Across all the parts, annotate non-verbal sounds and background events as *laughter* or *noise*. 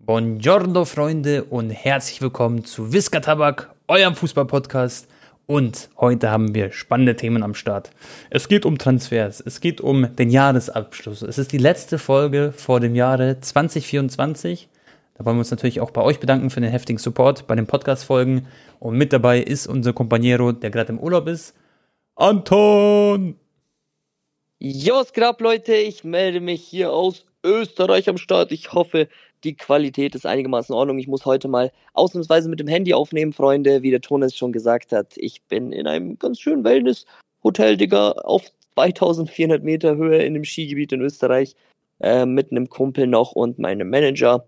Buongiorno, Freunde, und herzlich willkommen zu Whisker Tabak, eurem Fußball-Podcast. Und heute haben wir spannende Themen am Start. Es geht um Transfers, es geht um den Jahresabschluss. Es ist die letzte Folge vor dem Jahre 2024. Da wollen wir uns natürlich auch bei euch bedanken für den heftigen Support bei den Podcast-Folgen. Und mit dabei ist unser Companiero, der gerade im Urlaub ist, Anton! Jo, was geht ab, Leute? Ich melde mich hier aus Österreich am Start. Ich hoffe, die Qualität ist einigermaßen in Ordnung. Ich muss heute mal ausnahmsweise mit dem Handy aufnehmen, Freunde. Wie der Ton schon gesagt hat, ich bin in einem ganz schönen Wellness-Hotel, Digga, auf 2400 Meter Höhe in dem Skigebiet in Österreich. Äh, mit einem Kumpel noch und meinem Manager.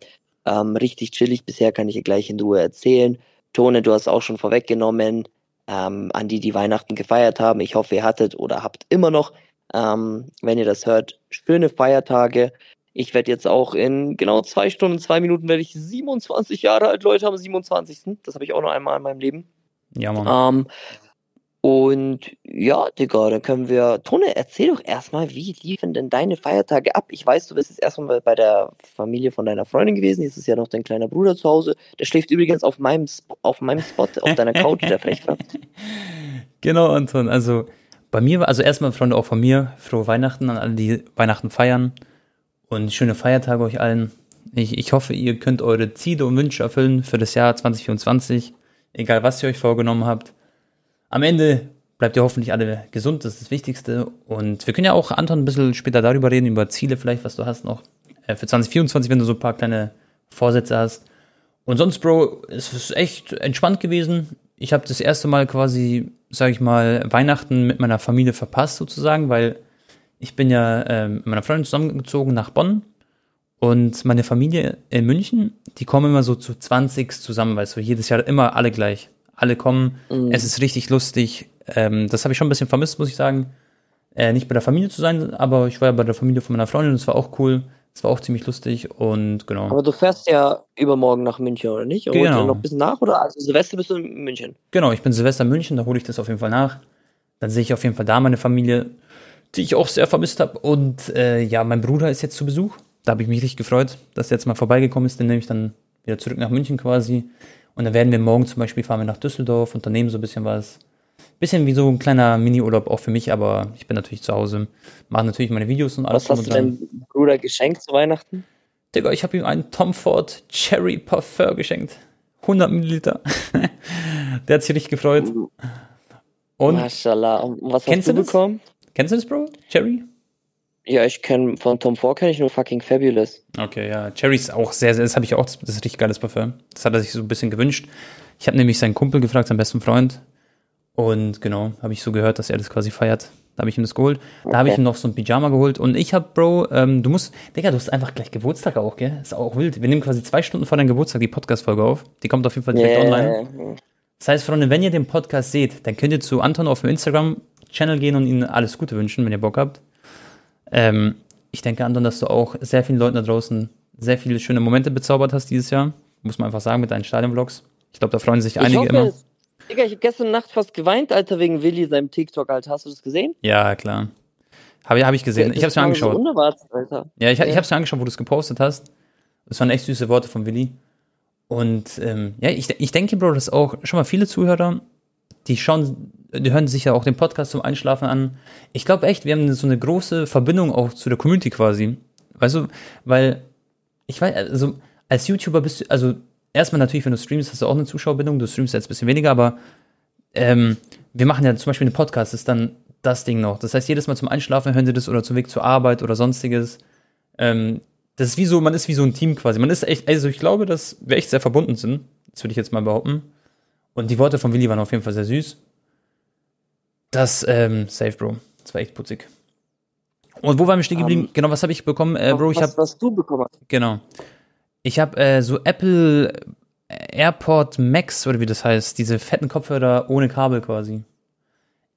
Ähm, richtig chillig. Bisher kann ich dir gleich in Ruhe erzählen. Tone, du hast auch schon vorweggenommen, ähm, an die, die Weihnachten gefeiert haben. Ich hoffe, ihr hattet oder habt immer noch ähm, wenn ihr das hört, schöne Feiertage. Ich werde jetzt auch in genau zwei Stunden, zwei Minuten werde ich 27 Jahre alt, Leute, am 27. Das habe ich auch noch einmal in meinem Leben. Ja, Mann. Ähm, und ja, Digga, dann können wir. Tone, erzähl doch erstmal, wie liefen denn deine Feiertage ab? Ich weiß, du bist jetzt erstmal bei der Familie von deiner Freundin gewesen. Jetzt ist ja noch dein kleiner Bruder zu Hause. Der schläft übrigens auf meinem, auf meinem Spot, auf deiner Couch, der Frechkraft. *laughs* Genau, Anton. Also, bei mir, also erstmal, Freunde, auch von mir, frohe Weihnachten an alle, die Weihnachten feiern und schöne Feiertage euch allen. Ich, ich hoffe, ihr könnt eure Ziele und Wünsche erfüllen für das Jahr 2024, egal was ihr euch vorgenommen habt. Am Ende bleibt ihr hoffentlich alle gesund, das ist das Wichtigste. Und wir können ja auch, Anton, ein bisschen später darüber reden, über Ziele vielleicht, was du hast noch äh, für 2024, wenn du so ein paar kleine Vorsätze hast. Und sonst, Bro, es ist echt entspannt gewesen. Ich habe das erste Mal quasi sage ich mal, Weihnachten mit meiner Familie verpasst sozusagen, weil ich bin ja äh, mit meiner Freundin zusammengezogen nach Bonn und meine Familie in München, die kommen immer so zu 20 zusammen, weißt du, jedes Jahr immer alle gleich. Alle kommen, mhm. es ist richtig lustig. Ähm, das habe ich schon ein bisschen vermisst, muss ich sagen. Äh, nicht bei der Familie zu sein, aber ich war ja bei der Familie von meiner Freundin und es war auch cool. Es war auch ziemlich lustig und genau. Aber du fährst ja übermorgen nach München, oder nicht? Oder genau. noch ein bisschen nach oder also Silvester bist du in München? Genau, ich bin Silvester in München, da hole ich das auf jeden Fall nach. Dann sehe ich auf jeden Fall da meine Familie, die ich auch sehr vermisst habe. Und äh, ja, mein Bruder ist jetzt zu Besuch. Da habe ich mich richtig gefreut, dass er jetzt mal vorbeigekommen ist. Den nehme ich dann wieder zurück nach München quasi. Und dann werden wir morgen zum Beispiel fahren wir nach Düsseldorf, unternehmen so ein bisschen was bisschen wie so ein kleiner Mini-Urlaub auch für mich, aber ich bin natürlich zu Hause, mache natürlich meine Videos und alles. Was hast du deinem Bruder geschenkt zu Weihnachten? Digga, ich habe ihm einen Tom Ford Cherry Parfum geschenkt. 100 Milliliter. *laughs* Der hat sich richtig gefreut. Und Maschallah. Und was hast du, du bekommen? Kennst du das, Bro? Cherry? Ja, ich kenne von Tom Ford kenne ich nur fucking Fabulous. Okay, ja. Cherry ist auch sehr, sehr, das habe ich auch, das ist richtig geiles Parfum. Das hat er sich so ein bisschen gewünscht. Ich habe nämlich seinen Kumpel gefragt, seinen besten Freund, und genau, habe ich so gehört, dass er das quasi feiert. Da habe ich ihm das geholt. Da habe ich ihm noch so ein Pyjama geholt. Und ich habe, Bro, ähm, du musst, Digga, du hast einfach gleich Geburtstag auch, gell? Ist auch wild. Wir nehmen quasi zwei Stunden vor deinem Geburtstag die Podcast-Folge auf. Die kommt auf jeden Fall direkt yeah. online. Das heißt, Freunde, wenn ihr den Podcast seht, dann könnt ihr zu Anton auf dem Instagram-Channel gehen und ihm alles Gute wünschen, wenn ihr Bock habt. Ähm, ich denke, Anton, dass du auch sehr vielen Leuten da draußen sehr viele schöne Momente bezaubert hast dieses Jahr. Muss man einfach sagen, mit deinen Stadion-Vlogs. Ich glaube, da freuen sich einige hoffe, immer. Digga, ich hab gestern Nacht fast geweint, Alter, wegen Willi, seinem TikTok, Alter. Hast du das gesehen? Ja, klar. Habe hab ich gesehen. ich hab's mir angeschaut. So Alter. Ja, ich, ja. ich hab's mir angeschaut, wo du es gepostet hast. Das waren echt süße Worte von Willi. Und ähm, ja, ich, ich denke, Bro, dass auch schon mal viele Zuhörer, die schauen, die hören sich ja auch den Podcast zum Einschlafen an. Ich glaube echt, wir haben so eine große Verbindung auch zu der Community quasi. Weißt du, weil ich weiß, also als YouTuber bist du, also erstmal natürlich, wenn du streamst, hast du auch eine Zuschauerbindung. Du streamst jetzt ein bisschen weniger, aber ähm, wir machen ja zum Beispiel einen Podcast, ist dann das Ding noch. Das heißt, jedes Mal zum Einschlafen hören sie das oder zum Weg zur Arbeit oder sonstiges. Ähm, das ist wie so, man ist wie so ein Team quasi. Man ist echt, also ich glaube, dass wir echt sehr verbunden sind. Das würde ich jetzt mal behaupten. Und die Worte von Willi waren auf jeden Fall sehr süß. Das, ähm, safe, Bro. Das war echt putzig. Und wo waren wir stehen geblieben? Um, ähm, genau, was habe ich bekommen, äh, Bro? Ich was, hab, was du bekommen hast. Genau. Ich habe äh, so Apple AirPod Max oder wie das heißt, diese fetten Kopfhörer ohne Kabel quasi.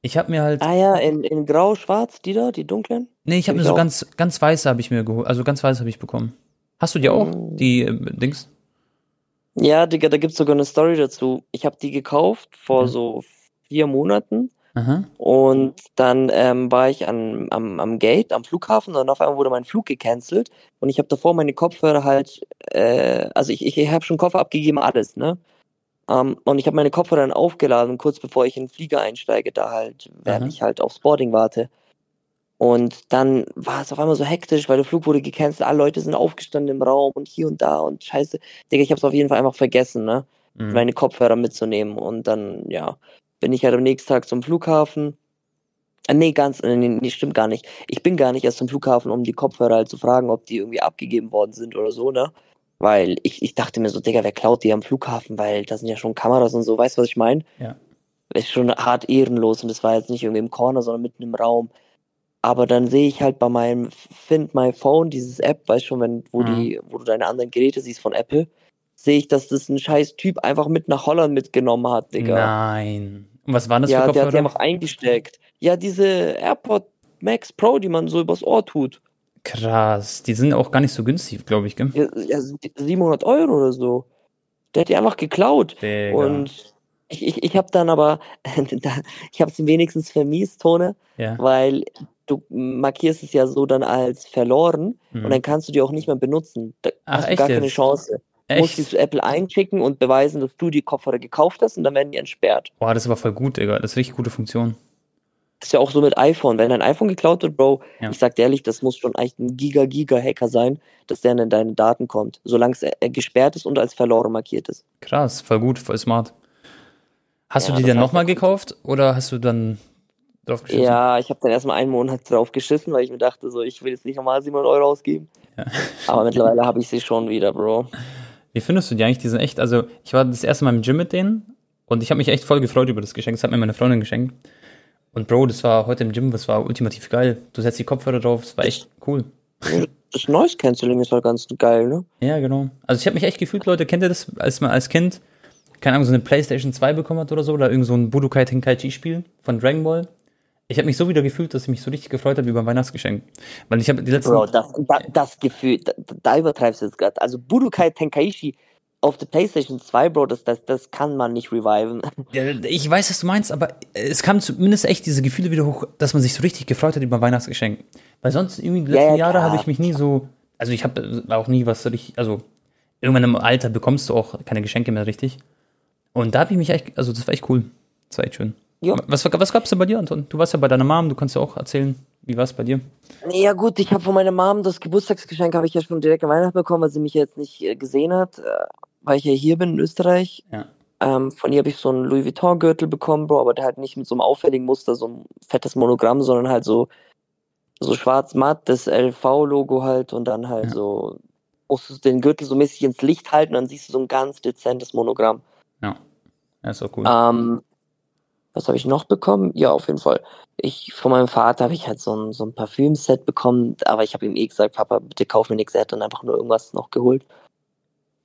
Ich habe mir halt. Ah ja, in, in grau, schwarz, die da, die dunklen? Nee, ich habe mir so ganz, ganz weiße habe ich mir geholt. Also ganz weiße habe ich bekommen. Hast du die auch, mm. die äh, Dings? Ja, Digga, da gibt's sogar eine Story dazu. Ich habe die gekauft vor mhm. so vier Monaten Aha. Und dann ähm, war ich an, am, am Gate, am Flughafen und auf einmal wurde mein Flug gecancelt und ich habe davor meine Kopfhörer halt, äh, also ich, ich habe schon Koffer abgegeben, alles, ne? Ähm, und ich habe meine Kopfhörer dann aufgeladen, kurz bevor ich in den Flieger einsteige, da halt, während Aha. ich halt aufs Boarding warte. Und dann war es auf einmal so hektisch, weil der Flug wurde gecancelt, alle Leute sind aufgestanden im Raum und hier und da und scheiße. Digga, ich habe es auf jeden Fall einfach vergessen, ne? Mhm. meine Kopfhörer mitzunehmen. Und dann, ja, bin ich halt am nächsten Tag zum Flughafen. Äh, nee, ganz, äh, nee, nee, stimmt gar nicht. Ich bin gar nicht erst zum Flughafen, um die Kopfhörer halt zu fragen, ob die irgendwie abgegeben worden sind oder so, ne? Weil ich, ich dachte mir so, Digga, wer klaut die am Flughafen? Weil da sind ja schon Kameras und so, weißt du, was ich meine? Ja. Ist schon hart ehrenlos und das war jetzt nicht irgendwie im Corner, sondern mitten im Raum. Aber dann sehe ich halt bei meinem Find My Phone, dieses App, weißt schon, wenn, wo Mhm. die, wo du deine anderen Geräte siehst von Apple, sehe ich, dass das ein scheiß Typ einfach mit nach Holland mitgenommen hat, Digga. Nein. Und was waren das ja, für der hat die Kopfhörer? einfach eingesteckt. Ja, diese AirPod Max Pro, die man so übers Ohr tut. Krass. Die sind auch gar nicht so günstig, glaube ich, gell? Ja, ja, 700 Euro oder so. Der hat die einfach geklaut. Digga. Und ich, ich, ich habe dann aber, *laughs* ich habe es ihm wenigstens vermiest, Tone, ja. weil du markierst es ja so dann als verloren Mhm. und dann kannst du die auch nicht mehr benutzen. Da Ach, hast du echt gar keine jetzt? Chance. Du musst die Echt? zu Apple einschicken und beweisen, dass du die Kopfhörer gekauft hast und dann werden die entsperrt. Boah, das ist aber voll gut, Digga. Das ist richtig gute Funktion. Das ist ja auch so mit iPhone. Wenn dein iPhone geklaut wird, Bro, Ja. ich sag dir ehrlich, das muss schon echt ein Giga-Giga-Hacker sein, dass der in deine Daten kommt. Solange es äh, gesperrt ist und als verloren markiert ist. Krass, voll gut, voll smart. Hast Ja, du die dann nochmal gekauft oder hast du dann drauf geschissen? Ja, ich habe dann erstmal einen Monat *laughs* drauf geschissen, weil ich mir dachte, so, ich will jetzt nicht nochmal 700 Euro ausgeben. Ja. Aber mittlerweile habe ich sie schon wieder, Bro. Wie findest du die eigentlich? Die sind echt, also ich war das erste Mal im Gym mit denen und ich habe mich echt voll gefreut über das Geschenk. Das hat mir meine Freundin geschenkt. Und Bro, das war heute im Gym, das war ultimativ geil. Du setzt die Kopfhörer drauf, das war echt cool. Das Noise Cancelling ist halt ganz geil, ne? Ja, genau. Also ich habe mich echt gefühlt, Leute, kennt ihr das, als man als Kind, keine Ahnung, so eine Playstation 2 bekommen hat oder so, oder irgend so ein Budokai Tenkaichi Spiel von Dragon Ball. Ich habe mich so wieder gefühlt, dass ich mich so richtig gefreut habe über Weihnachtsgeschenk. Weil ich habe die letzten... Bro, das, da, das Gefühl, da, da übertreibst du jetzt gerade. Also Budokai Tenkaichi auf der PlayStation 2, Bro, das, das, das kann man nicht reviven. Ja, ich weiß, was du meinst, aber es kam zumindest echt diese Gefühle wieder hoch, dass man sich so richtig gefreut hat über Weihnachtsgeschenk. Weil sonst irgendwie die Ja, letzten ja, Jahre klar. habe ich mich nie so, also ich habe auch nie was richtig, also irgendwann im Alter bekommst du auch keine Geschenke mehr richtig. Und da habe ich mich echt, also das war echt cool. Das war echt schön. Ja. Was, was gab's denn bei dir, Anton? Du warst ja bei deiner Mom, du kannst ja auch erzählen, wie war es bei dir? Ja gut, ich habe von meiner Mom das Geburtstagsgeschenk habe ich ja schon direkt an Weihnachten bekommen, weil sie mich jetzt nicht äh, gesehen hat, äh, weil ich ja hier bin in Österreich. Ja. Ähm, von ihr habe ich so einen Louis Vuitton Gürtel bekommen, Bro, aber der halt nicht mit so einem auffälligen Muster, so ein fettes Monogramm, sondern halt so so schwarz matt, das LV-Logo halt und dann halt Ja. so musst du den Gürtel so mäßig ins Licht halten, dann siehst du so ein ganz dezentes Monogramm. Ja. Ja, ist auch cool. Ähm, was habe ich noch bekommen? Ja, auf jeden Fall. Ich, von meinem Vater habe ich halt so ein, so ein Parfümset bekommen, aber ich habe ihm eh gesagt, Papa, bitte kauf mir nichts. Er hat dann einfach nur irgendwas noch geholt.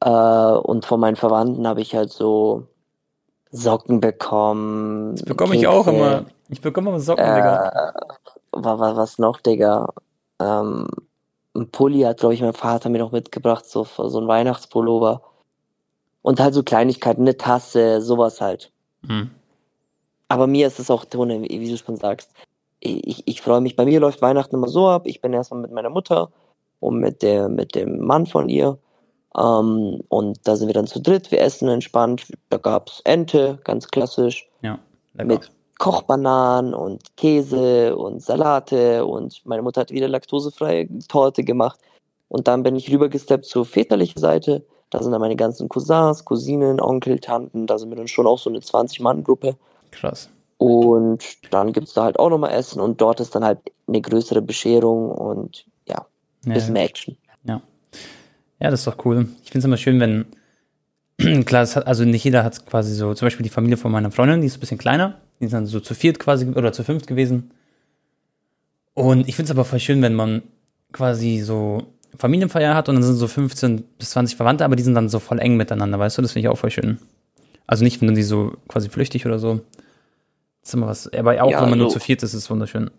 Äh, und von meinen Verwandten habe ich halt so Socken bekommen. Das bekomme ich auch immer. Ich bekomme immer Socken, Digga. Äh, wa- wa- was noch, Digga? Ähm, ein Pulli hat, glaube ich, mein Vater mir noch mitgebracht, so, so ein Weihnachtspullover. Und halt so Kleinigkeiten, eine Tasse, sowas halt. Hm. Aber mir ist es auch, Tone, wie du schon sagst, ich, ich freue mich. Bei mir läuft Weihnachten immer so ab. Ich bin erstmal mit meiner Mutter und mit, der, mit dem Mann von ihr. Ähm, und da sind wir dann zu dritt. Wir essen entspannt. Da gab's Ente, ganz klassisch, Ja, lecker. mit Kochbananen und Käse und Salate. Und meine Mutter hat wieder laktosefreie Torte gemacht. Und dann bin ich rübergesteppt zur väterlichen Seite. Da sind dann meine ganzen Cousins, Cousinen, Onkel, Tanten. Da sind wir dann schon auch so eine 20-Mann-Gruppe. Krass. Und dann gibt's da halt auch nochmal Essen und dort ist dann halt eine größere Bescherung und ja, Ja, bisschen mehr Action. Ja, das ist doch cool. Ich finde es immer schön, wenn, *clears throat* klar, es hat, also nicht jeder hat quasi so, zum Beispiel die Familie von meiner Freundin, die ist ein bisschen kleiner, die ist dann so zu viert quasi oder zu fünft gewesen. Und ich finde es aber voll schön, wenn man quasi so Familienfeier hat und dann sind so 15 bis 20 Verwandte, aber die sind dann so voll eng miteinander, weißt du? Das finde ich auch voll schön. Also nicht, wenn die so quasi flüchtig oder so. Das ist immer was, aber auch Ja, wenn man nur so- zu viert ist, ist es wunderschön.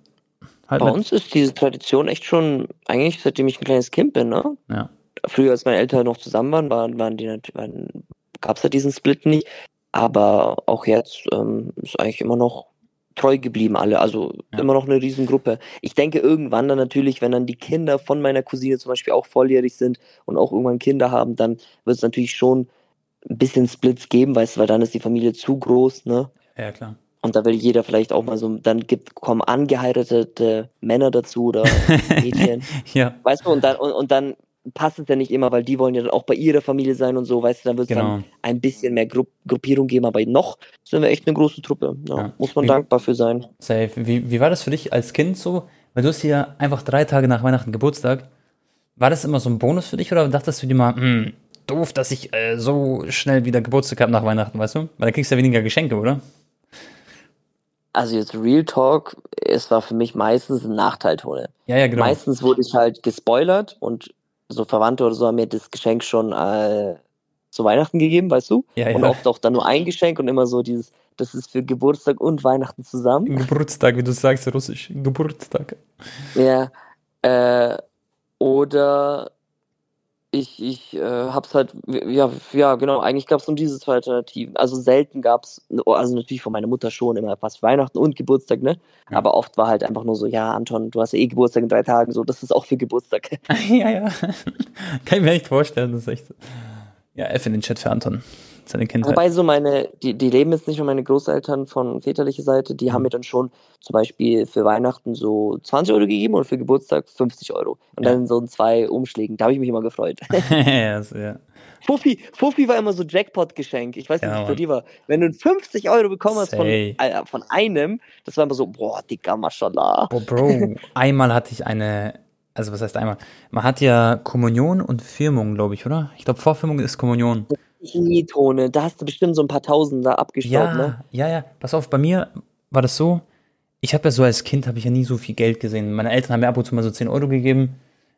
Halt Bei mit, uns ist diese Tradition echt schon, eigentlich seitdem ich ein kleines Kind bin, ne? ja. Früher, als meine Eltern noch zusammen waren, waren, waren die waren, gab's ja diesen Split nicht. Aber auch jetzt ähm, ist eigentlich immer noch treu geblieben alle, also Ja. immer noch eine Riesengruppe. Ich denke irgendwann dann natürlich, wenn dann die Kinder von meiner Cousine zum Beispiel auch volljährig sind und auch irgendwann Kinder haben, dann wird es natürlich schon ein bisschen Splits geben, weißt du, weil dann ist die Familie zu groß, ne? Ja, klar. Und da will jeder vielleicht auch mal so, dann gibt, kommen angeheiratete Männer dazu oder *laughs* Mädchen. Ja, Weißt du, und dann, und, und dann passt es ja nicht immer, weil die wollen ja dann auch bei ihrer Familie sein und so, weißt du, dann wird es genau. dann ein bisschen mehr Gru Gruppierung geben, aber noch sind wir echt eine große Truppe. Ja, Ja. Muss man Wie- dankbar für sein. Safe. Wie, wie war das für dich als Kind so? Weil du hast ja einfach drei Tage nach Weihnachten Geburtstag. War das immer so ein Bonus für dich oder dachtest du dir mal, hm, doof, dass ich äh, so schnell wieder Geburtstag habe nach Weihnachten, weißt du? Weil da kriegst du ja weniger Geschenke, oder? Also jetzt Real Talk, es war für mich meistens ein Nachteil, Tone. Ja, ja, genau. Meistens wurde ich halt gespoilert und so Verwandte oder so haben mir das Geschenk schon äh, zu Weihnachten gegeben, weißt du? ja, Und ja. oft auch dann nur ein Geschenk und immer so dieses, das ist für Geburtstag und Weihnachten zusammen. Geburtstag, wie du sagst, russisch. Geburtstag. Ja, äh, oder ich, ich äh, hab's halt, ja, ja, genau, eigentlich gab's nur diese zwei Alternativen. Also selten gab's, also natürlich von meiner Mutter schon immer was Weihnachten und Geburtstag, ne? Ja. Aber oft war halt einfach nur so, ja, Anton, du hast ja eh Geburtstag in drei Tagen, so, das ist auch für Geburtstag. *laughs* ja, ja. *laughs* Kann ich mir echt vorstellen, das ist echt. Ja, F in den Chat für Anton. Seine Kindheit. Wobei so meine, die, die leben jetzt nicht mehr meine Großeltern von väterlicher Seite, die haben Mhm. mir dann schon zum Beispiel für Weihnachten so 20 Euro gegeben und für Geburtstag 50 Euro. Und Ja. dann so in zwei Umschlägen. Da habe ich mich immer gefreut. *laughs* *laughs* so, ja. Fuffi, Fuffi war immer so Jackpot-Geschenk. Ich weiß nicht, Ja, bei Mann. dir war. Wenn du 50 Euro bekommen hast von, äh, von einem, das war immer so, boah, Digga, mashallah. Oh, Bro, einmal hatte ich eine, also was heißt einmal? Man hat ja Kommunion und Firmung, glaube ich, oder? Ich glaube, Vorfirmung ist Kommunion. Ich nie, Tone. Da hast du bestimmt so ein paar Tausend da abgestaubt, Ja, ne? ja, ja. Pass auf, bei mir war das so, ich habe ja so als Kind, habe ich ja nie so viel Geld gesehen. Meine Eltern haben mir ab und zu mal so 10 Euro gegeben.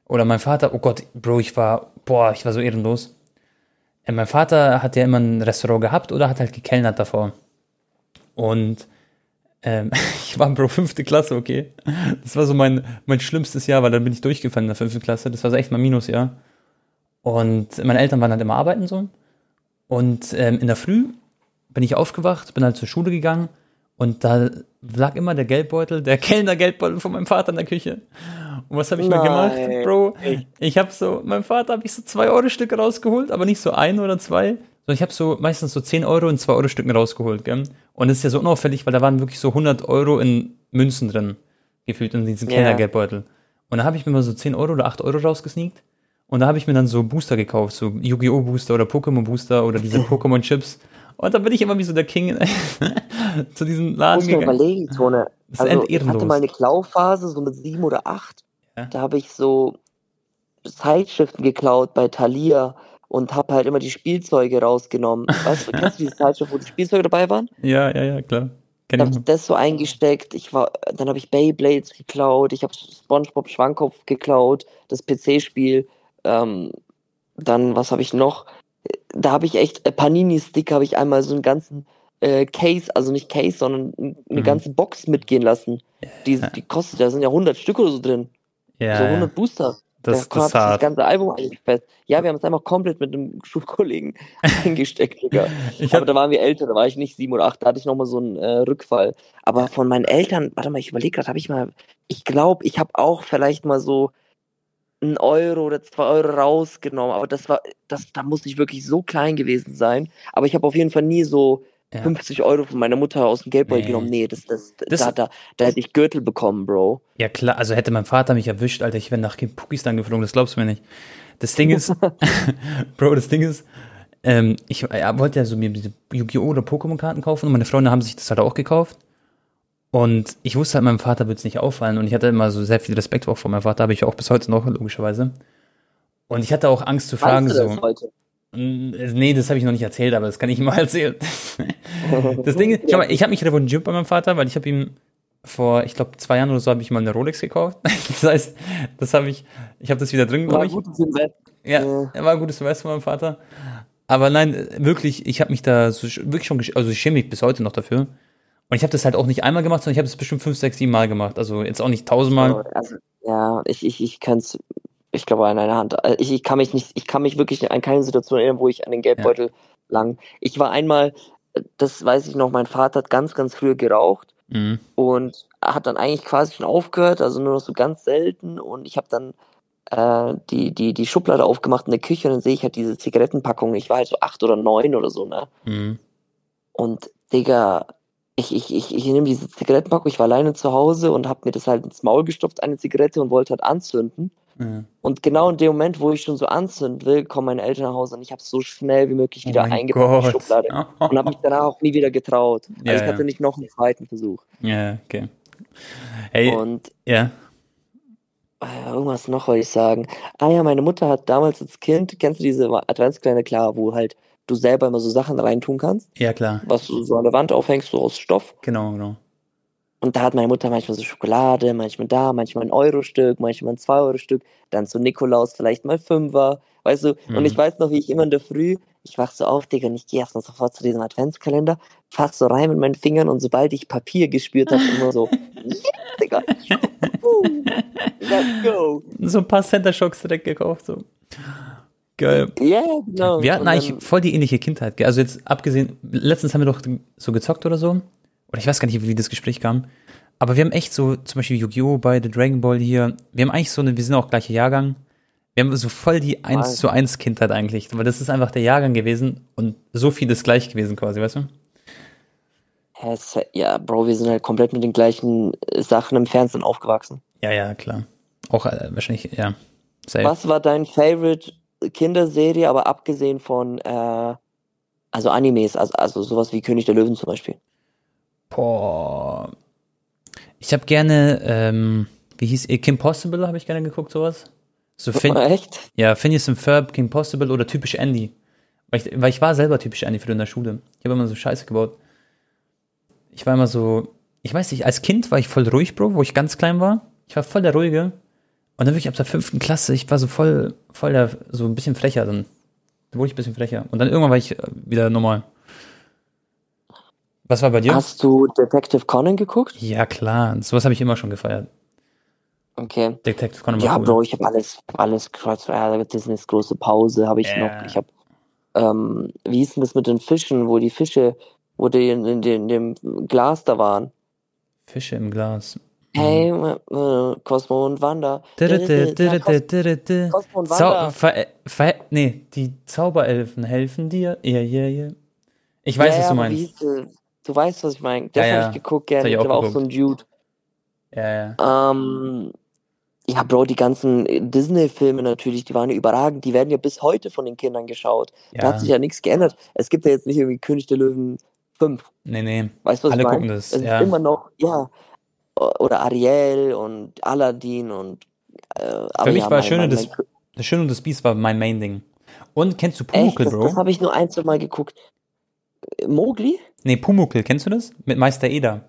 Oder mein Vater, oh Gott, Bro, ich war, boah, ich war so ehrenlos. Äh, mein Vater hat ja immer ein Restaurant gehabt oder hat halt gekellnert davor. Und ähm, *laughs* ich war, Bro, fünfte Klasse, okay. Das war so mein, mein schlimmstes Jahr, weil dann bin ich durchgefallen in der fünften Klasse. Das war so echt mein Minusjahr. Und meine Eltern waren halt immer arbeiten so. Und ähm, in der Früh bin ich aufgewacht, bin halt zur Schule gegangen und da lag immer der Geldbeutel, der *laughs* Kellner-Geldbeutel von meinem Vater in der Küche. Und was habe ich mir gemacht, Nein. Bro? Ich habe so, meinem Vater habe ich so 2-Euro-Stücke rausgeholt, aber nicht so ein oder zwei, sondern ich habe so meistens so 10 Euro in 2-Euro-Stücken rausgeholt, gell? Und das ist ja so unauffällig, weil da waren wirklich so 100 Euro in Münzen drin, gefühlt in diesen Ja. Kellner-Geldbeutel. Und da habe ich mir mal so 10 Euro oder 8 Euro rausgesneakt. Und da habe ich mir dann so Booster gekauft, so Yu-Gi-Oh! Booster oder Pokémon Booster oder diese *laughs* Pokémon Chips. Und da bin ich immer wie so der King *laughs* zu diesem Laden Muss mir überlegen, Tone. Also, ich hatte mal eine Klauphase, so mit sieben oder acht. Ja. Da habe ich so Zeitschriften geklaut bei Thalia und habe halt immer die Spielzeuge rausgenommen. *laughs* Weißt du, kennst du diese Zeitschrift, wo die Spielzeuge dabei waren? Ja, ja, ja, klar. Kenn ich habe ich das so eingesteckt. Ich war, dann habe ich Beyblades geklaut. Ich habe SpongeBob Schwammkopf geklaut. Das PC-Spiel. Ähm, dann, was habe ich noch? Da habe ich echt äh, Panini-Stick habe ich einmal so einen ganzen äh, Case, also nicht Case, sondern eine Mhm. ganze Box mitgehen lassen. Die, die kostet, da sind ja 100 Stück oder so drin. Ja, so ja. 100 Booster. Das, da hab das das ganze Album eigentlich fest. Ja, wir haben es einfach komplett mit einem Schulkollegen *laughs* eingesteckt, Digga. Ich Aber hab, da waren wir älter, da war ich nicht sieben oder acht, da hatte ich nochmal so einen äh, Rückfall. Aber von meinen Eltern, warte mal, ich überlege gerade, habe ich mal, ich glaube, ich habe auch vielleicht mal so einen Euro oder zwei Euro rausgenommen, aber das war, das, da muss ich wirklich so klein gewesen sein. Aber ich habe auf jeden Fall nie so Ja. 50 Euro von meiner Mutter aus dem Geldbeutel Nee. genommen. Nee, das, das, Das- da, da, da hätte ich Gürtel bekommen, Bro. ja, klar, also hätte mein Vater mich erwischt, Alter, ich wäre nach Pakistan geflogen, das glaubst du mir nicht. Das Ding ist, *laughs* *laughs* Bro, das Ding ist, ähm, ich er wollte ja so mir diese Yu-Gi-Oh! oder Pokémon-Karten kaufen und meine Freunde haben sich das halt auch gekauft. Und ich wusste halt, meinem Vater wird es nicht auffallen und ich hatte immer so sehr viel Respekt auch vor meinem Vater, habe ich auch bis heute noch, logischerweise. Und ich hatte auch Angst zu fragen, Weißt du so. das heute? Nee, das habe ich noch nicht erzählt, aber das kann ich ihm mal *laughs* erzählen. Das Ding ist, *laughs* ich habe mich revanchiert bei meinem Vater, weil ich habe ihm vor, ich glaube, zwei Jahren oder so habe ich mal eine Rolex gekauft. *laughs* Das heißt, das habe ich, ich habe das wieder drin, glaube ich. gutes Invest. Ja, Ja. er war ein gutes Invest von meinem Vater. Aber nein, wirklich, ich habe mich da so, wirklich schon, also ich schäme mich bis heute noch dafür. Und ich habe das halt auch nicht einmal gemacht, sondern ich habe das bestimmt fünf, sechs, sieben Mal gemacht. Also jetzt auch nicht tausendmal. Also, ja, ich, ich, ich kann es, ich glaube, an einer Hand. Äh, Ich, ich kann mich nicht, ich kann mich wirklich an keine Situation erinnern, wo ich an den Geldbeutel lang. Ich war einmal, äh, das weiß ich noch, mein Vater hat ganz, ganz früh geraucht Mhm. und hat dann eigentlich quasi schon aufgehört, also nur noch so ganz selten. Und ich habe dann äh, die, die, die Schublade aufgemacht in der Küche und dann sehe ich halt diese Zigarettenpackung. Ich war halt so acht oder neun oder so, ne? Mhm. Und Digga, ich, ich, ich, ich nehme diese Zigarettenpackung, ich war alleine zu Hause und habe mir das halt ins Maul gestopft, eine Zigarette und wollte halt anzünden. Mhm. Und genau in dem Moment, wo ich schon so anzünden will, kommen meine Eltern nach Hause und ich habe es so schnell wie möglich Oh wieder mein eingepackt in die. Schublade. *laughs* Und habe mich danach auch nie wieder getraut. Also Ja, ich ja. hatte nicht noch einen zweiten Versuch. Ja, okay. Hey, Und ja. äh, irgendwas noch wollte ich sagen. Ah ja, meine Mutter hat damals als Kind, kennst du diese Adventskalender, klar, wo halt du selber immer so Sachen reintun kannst, Ja, klar. was du so an der Wand aufhängst, so aus Stoff. Genau, genau. Und da hat meine Mutter manchmal so Schokolade, manchmal da, manchmal ein Euro-Stück, manchmal ein 2-Euro-Stück, dann zu Nikolaus vielleicht mal Fünfer, weißt du? Und Mhm. ich weiß noch, wie ich immer in der Früh, ich wach so auf, Digga, und ich gehe erstmal sofort zu diesem Adventskalender, fass so rein mit meinen Fingern und sobald ich Papier gespürt habe, immer so, *laughs* yes, Digga, let's go. So ein paar Center Shocks direkt gekauft, so. Geil. Ja, genau. Wir hatten eigentlich voll die ähnliche Kindheit. gell? Also jetzt abgesehen, letztens haben wir doch so gezockt oder so. Oder ich weiß gar nicht, wie das Gespräch kam. Aber wir haben echt so, zum Beispiel Yu-Gi-Oh! beide, Dragon Ball hier. Wir haben eigentlich so eine, wir sind auch gleicher Jahrgang. Wir haben so voll die 1 Nice. zu 1 Kindheit eigentlich. Weil das ist einfach der Jahrgang gewesen und so vieles gleich gewesen quasi, weißt du? Se- Ja, Bro, wir sind halt komplett mit den gleichen äh, Sachen im Fernsehen aufgewachsen. Ja, ja, klar. Auch äh, wahrscheinlich, ja. Safe. Was war dein Favorite Kinderserie, aber abgesehen von, äh, also Animes, also, also sowas wie König der Löwen zum Beispiel? Boah. Ich habe gerne, ähm, wie hieß ihr, Kim Possible habe ich gerne geguckt, sowas. So *laughs* Fin Echt? ja, Phineas and Ferb, Kim Possible oder typisch Andy. Weil ich, weil ich war selber typisch Andy früher in der Schule. Ich habe immer so Scheiße gebaut. Ich war immer so, ich weiß nicht, als Kind war ich voll ruhig, Bro, wo ich ganz klein war. Ich war voll der Ruhige. Und dann wirklich ab der fünften Klasse, ich war so voll, voll der, so ein bisschen frecher dann. Da wurde ich ein bisschen frecher. Und dann irgendwann war ich äh, wieder normal. Was war bei dir? Hast du Detective Conan geguckt? Ja, klar. Sowas habe ich immer schon gefeiert. Okay. Detective Conan war Ja, cool. Bro, ich habe alles, alles kreuz, ja, Disneys große Pause habe ich Ja. noch. Ich habe, ähm, wie hieß denn das mit den Fischen, wo die Fische, wo die in, in, in dem Glas da waren? Fische im Glas. Hey, äh, äh, Cosmo und Wanda. Cosmo und Wanda. ver nee, die Zauberelfen helfen dir. Ja, ja, ja. Ich weiß, ja, was du meinst. Du weißt, was ich meine. Das Ja, habe ja. ich geguckt gerne. ich Der auch war auch geguckt. so ein Dude. Ja, ja. Ähm, ja, Bro, die ganzen Disney-Filme natürlich, die waren ja überragend. Die werden ja bis heute von den Kindern geschaut. Da Ja. hat sich ja nichts geändert. Es gibt ja jetzt nicht irgendwie König der Löwen 5. Nee, nee. Weißt du, was Alle ich meine? gucken das, Es ja. ist immer noch, ja. Oder Ariel und Aladdin und. Äh, Für mich ja, war mein- Schöne mein- des, mein- das Schöne und das Biest war mein Main-Ding. Und kennst du Echt, Pumuckl, das, Bro? das habe ich nur ein, zwei Mal geguckt. Mowgli? nee, Pumuckl, kennst du das? Mit Meister Eder.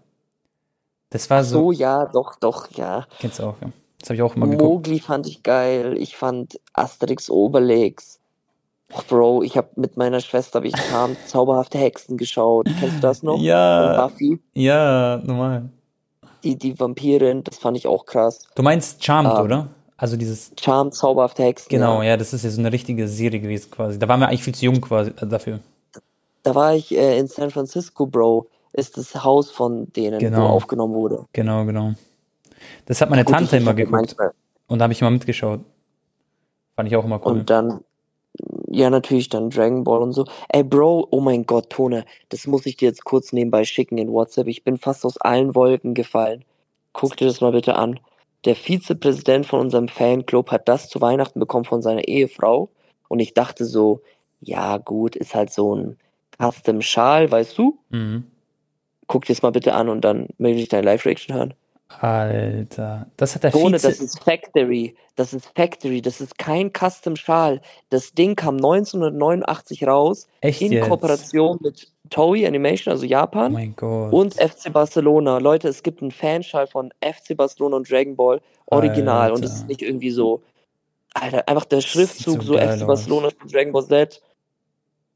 Das war so. So, ja, doch, doch, ja. Kennst du auch, ja. Das habe ich auch immer geguckt. Mowgli fand ich geil. Ich fand Asterix Obelix. Och, Bro, ich habe mit meiner Schwester hab ich kam *laughs* zauberhafte Hexen geschaut. Kennst du das noch? Ja, Und Buffy, ja, normal. Die, die Vampirin, das fand ich auch krass. Du meinst Charmed, Ähm, oder? Also dieses Charm, zauberhafte Hexen. Genau, Ja. ja, das ist ja so eine richtige Serie gewesen quasi. Da waren wir eigentlich viel zu jung quasi äh, dafür. Da war ich äh, in San Francisco, Bro. Ist das Haus von denen, Genau. wo aufgenommen wurde. Genau, genau. Das hat meine Gut, Tante immer geguckt manchmal- und da habe ich immer mitgeschaut. Fand ich auch immer cool. Und dann, ja, natürlich dann Dragon Ball und so. Ey, Bro, oh mein Gott, Tone, das muss ich dir jetzt kurz nebenbei schicken in WhatsApp. Ich bin fast aus allen Wolken gefallen. Guck dir das mal bitte an. Der Vizepräsident von unserem Fanclub hat das zu Weihnachten bekommen von seiner Ehefrau. Und ich dachte so, ja, gut, ist halt so ein Custom-Schal, weißt du? mhm. Guck dir das mal bitte an und dann möchte ich deine Live-Reaction hören. Alter, das hat der Tone, Vize... das ist Factory. Das ist Factory. Das ist kein Custom-Schal. Das Ding kam 1989 raus. Echt in jetzt? Kooperation mit Toei Animation, also Oh Japan, mein Gott. und FC Barcelona. Leute, es gibt einen Fanschal von FC Barcelona und Dragon Ball Original und es Alter. ist nicht irgendwie so, Alter, einfach der Schriftzug, so so, FC aus. Barcelona und Dragon Ball Z.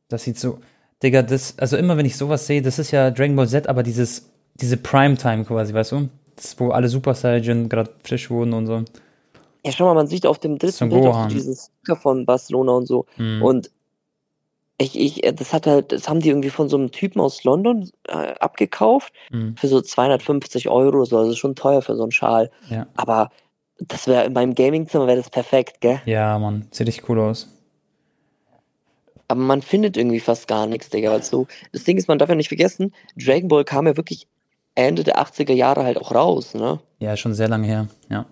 Das sieht so... Digga, das... Also immer, wenn ich sowas sehe, das ist ja Dragon Ball Z, aber dieses... Diese Primetime quasi, weißt du? Das, wo alle Super Saiyan gerade frisch wurden und so. Ja, schau mal, man sieht auf dem dritten Bild auch so diesen Sticker von Barcelona und so. Mhm. Und Ich, ich, äh, das hat halt, das haben die irgendwie von so einem Typen aus London äh, abgekauft Mhm. für so 250 Euro oder so. Also schon teuer für so einen Schal. Ja. Aber das wäre in meinem Gamingzimmer wäre das perfekt, gell? Ja, Mann, sieht richtig cool aus. Aber man findet irgendwie fast gar nichts, Digga. Weil so, das Ding ist, man darf ja nicht vergessen, Dragon Ball kam ja wirklich Ende der 80er Jahre halt auch raus, ne? Ja, schon sehr lange her, ja.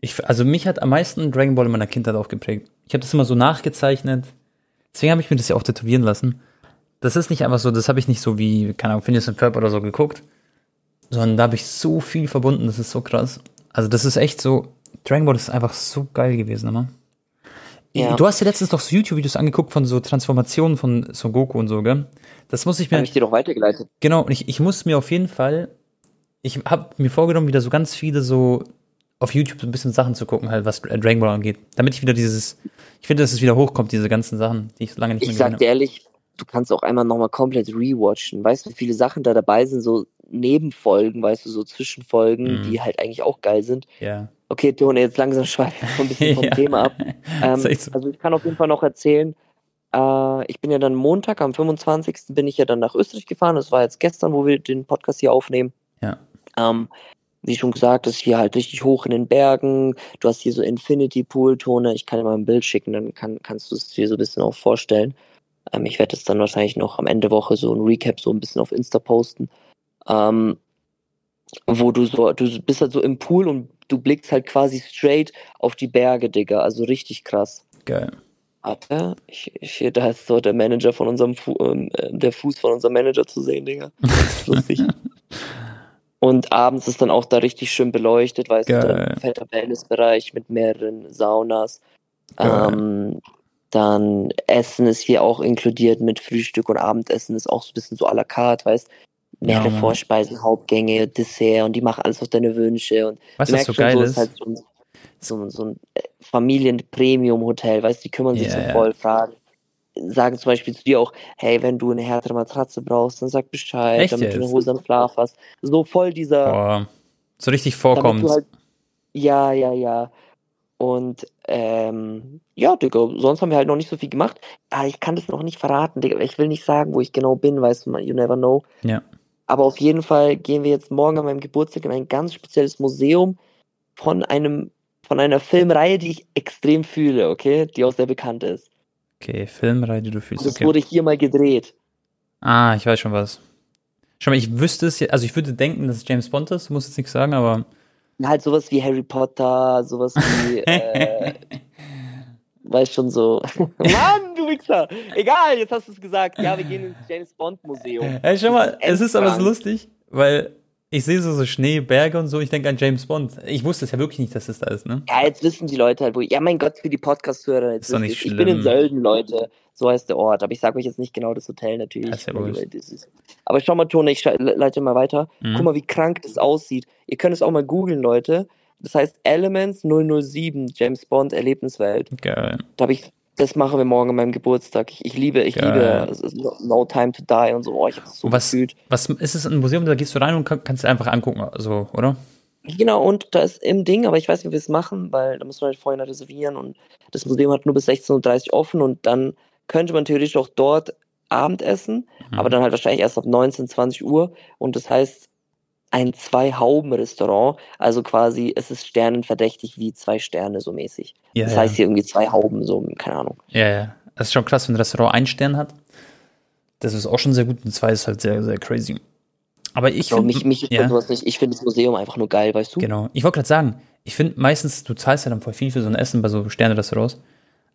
Ich, also mich hat am meisten Dragon Ball in meiner Kindheit auch geprägt. Ich habe das immer so nachgezeichnet. Deswegen habe ich mir das ja auch tätowieren lassen. Das ist nicht einfach so, das habe ich nicht so wie, keine Ahnung, Phineas und Ferb oder so geguckt, sondern da habe ich so viel verbunden, das ist so krass. Also das ist echt so, Dragon Ball ist einfach so geil gewesen, immer. Ja. Du hast dir letztens doch so YouTube-Videos angeguckt von so Transformationen von Son Goku und so, gell? Das muss ich mir, Habe ich dir doch weitergeleitet. Genau, und ich, ich muss mir auf jeden Fall, ich habe mir vorgenommen, wieder so ganz viele so auf YouTube so ein bisschen Sachen zu gucken, halt, was Dragon Ball angeht. Damit ich wieder dieses, ich finde, dass es wieder hochkommt, diese ganzen Sachen, die ich so lange nicht Ich mehr sag gesehen dir ehrlich, du kannst auch einmal nochmal komplett rewatchen. Weißt du, wie viele Sachen da dabei sind, so Nebenfolgen, weißt du, so Zwischenfolgen, Mhm. die halt eigentlich auch geil sind. habe. Ja. Okay, Tone, jetzt langsam *laughs* schweifen wir ein bisschen vom *laughs* Ja. Thema ab. *laughs* Ähm, so. Also ich kann auf jeden Fall noch erzählen, äh, ich bin ja dann Montag, am 25. bin ich ja dann nach Österreich gefahren. Das war jetzt gestern, wo wir den Podcast hier aufnehmen. Ja. Ähm, wie schon gesagt, ist hier halt richtig hoch in den Bergen. Du hast hier so Infinity Pool Tone. Ich kann dir mal ein Bild schicken, dann kann, kannst du es dir so ein bisschen auch vorstellen. Ähm, ich werde es dann wahrscheinlich noch am Ende der Woche so ein Recap so ein bisschen auf Insta posten. Ähm, wo du so, du bist halt so im Pool und du blickst halt quasi straight auf die Berge, Digga. Also richtig krass. Geil. Warte, ich, ich, hier, da ist so der Manager von unserem, Fu ähm, äh, der Fuß von unserem Manager zu sehen, Digga. Lustig. *laughs* Und abends ist dann auch da richtig schön beleuchtet, weißt du, Geil. ein fetter Wellnessbereich mit mehreren Saunas. Ähm, dann Essen ist hier auch inkludiert mit Frühstück und Abendessen ist auch so ein bisschen so à la carte, weißt Mehrere Mann. Vorspeisen, Hauptgänge, Dessert und die machen alles auf deine Wünsche und du du, was merkst so schon, geil so ist? ist halt so ein, so, so ein Familien-Premium-Hotel, weißt du, die kümmern sich Ja, so ja. voll, fragen, sagen zum Beispiel zu dir auch, hey, wenn du eine härtere Matratze brauchst, dann sag Bescheid, Echt damit du einen jetzt? holsamen Schlaf hast. So voll dieser, Boah. So richtig vorkommt. halt, ja, ja, ja. Und ähm, ja, Digga, sonst haben wir halt noch nicht so viel gemacht. Ah, ich kann das noch nicht verraten, Digga. Ich will nicht sagen, wo ich genau bin, weißt du, you never know. Ja. Aber auf jeden Fall gehen wir jetzt morgen an meinem Geburtstag in ein ganz spezielles Museum von einem, von einer Filmreihe, die ich extrem fühle, okay? Die auch sehr bekannt ist. Okay, Filmreihe, die du Und fühlst. das Okay. wurde hier mal gedreht. Ah, ich weiß schon was. Schau mal, ich wüsste es, ja- also ich würde denken, dass es James Bond ist, du musst jetzt nichts sagen, aber Halt sowas wie Harry Potter, sowas wie, *laughs* äh, weißt schon so. *laughs* Mann, du Wichser! Egal, jetzt hast du es gesagt. Ja, wir gehen ins James Bond Museum. Hey, schau mal, es ist aber so lustig, weil ich sehe so, so Schnee, Berge und so, ich denke an James Bond. Ich wusste es ja wirklich nicht, dass es da ist, ne? Ja, jetzt wissen die Leute halt, wo. Ja, mein Gott, für die Podcast-Hörer. Jetzt Ist doch nicht ihr's. Ich bin in schlimm. Sölden, Leute. So heißt der Ort. Aber ich sage euch jetzt nicht genau das Hotel natürlich. Das ist ja wurscht. das ist- Aber schau mal, Tone, ich leite mal weiter. Mhm. Guck mal, wie krank das aussieht. Ihr könnt es auch mal googeln, Leute. Das heißt Elements 007, James Bond Erlebniswelt. Geil. Da habe ich, das machen wir morgen an meinem Geburtstag. Ich, ich liebe, ich Geil. liebe no, Time to Die und so. Oh, ich habe so Und was, gefühlt. was ist es ein Museum, da gehst du rein und kann, kannst dir einfach angucken, so, oder? Genau, und da ist im Ding, aber ich weiß nicht, wie wir es machen, weil da muss man halt vorher reservieren und das Museum hat nur bis 16.30 Uhr offen und dann könnte man theoretisch auch dort Abendessen, Mhm. aber dann halt wahrscheinlich erst ab 19, 20 Uhr und das heißt ein Zwei-Hauben-Restaurant, also quasi es ist sternenverdächtig wie zwei Sterne so mäßig. Ja, das ja. heißt hier irgendwie zwei Hauben, so, keine Ahnung. Ja, ja. Das ist schon krass, wenn ein Restaurant einen Stern hat. Das ist auch schon sehr gut und zwei ist halt sehr, sehr crazy. Aber ich So, finde, mich, mich ja, sowas nicht. Ich finde das Museum einfach nur geil, weißt du? genau. Ich wollte gerade sagen, ich finde meistens, du zahlst ja dann voll viel für so ein Essen bei so Sterne-Restaurants.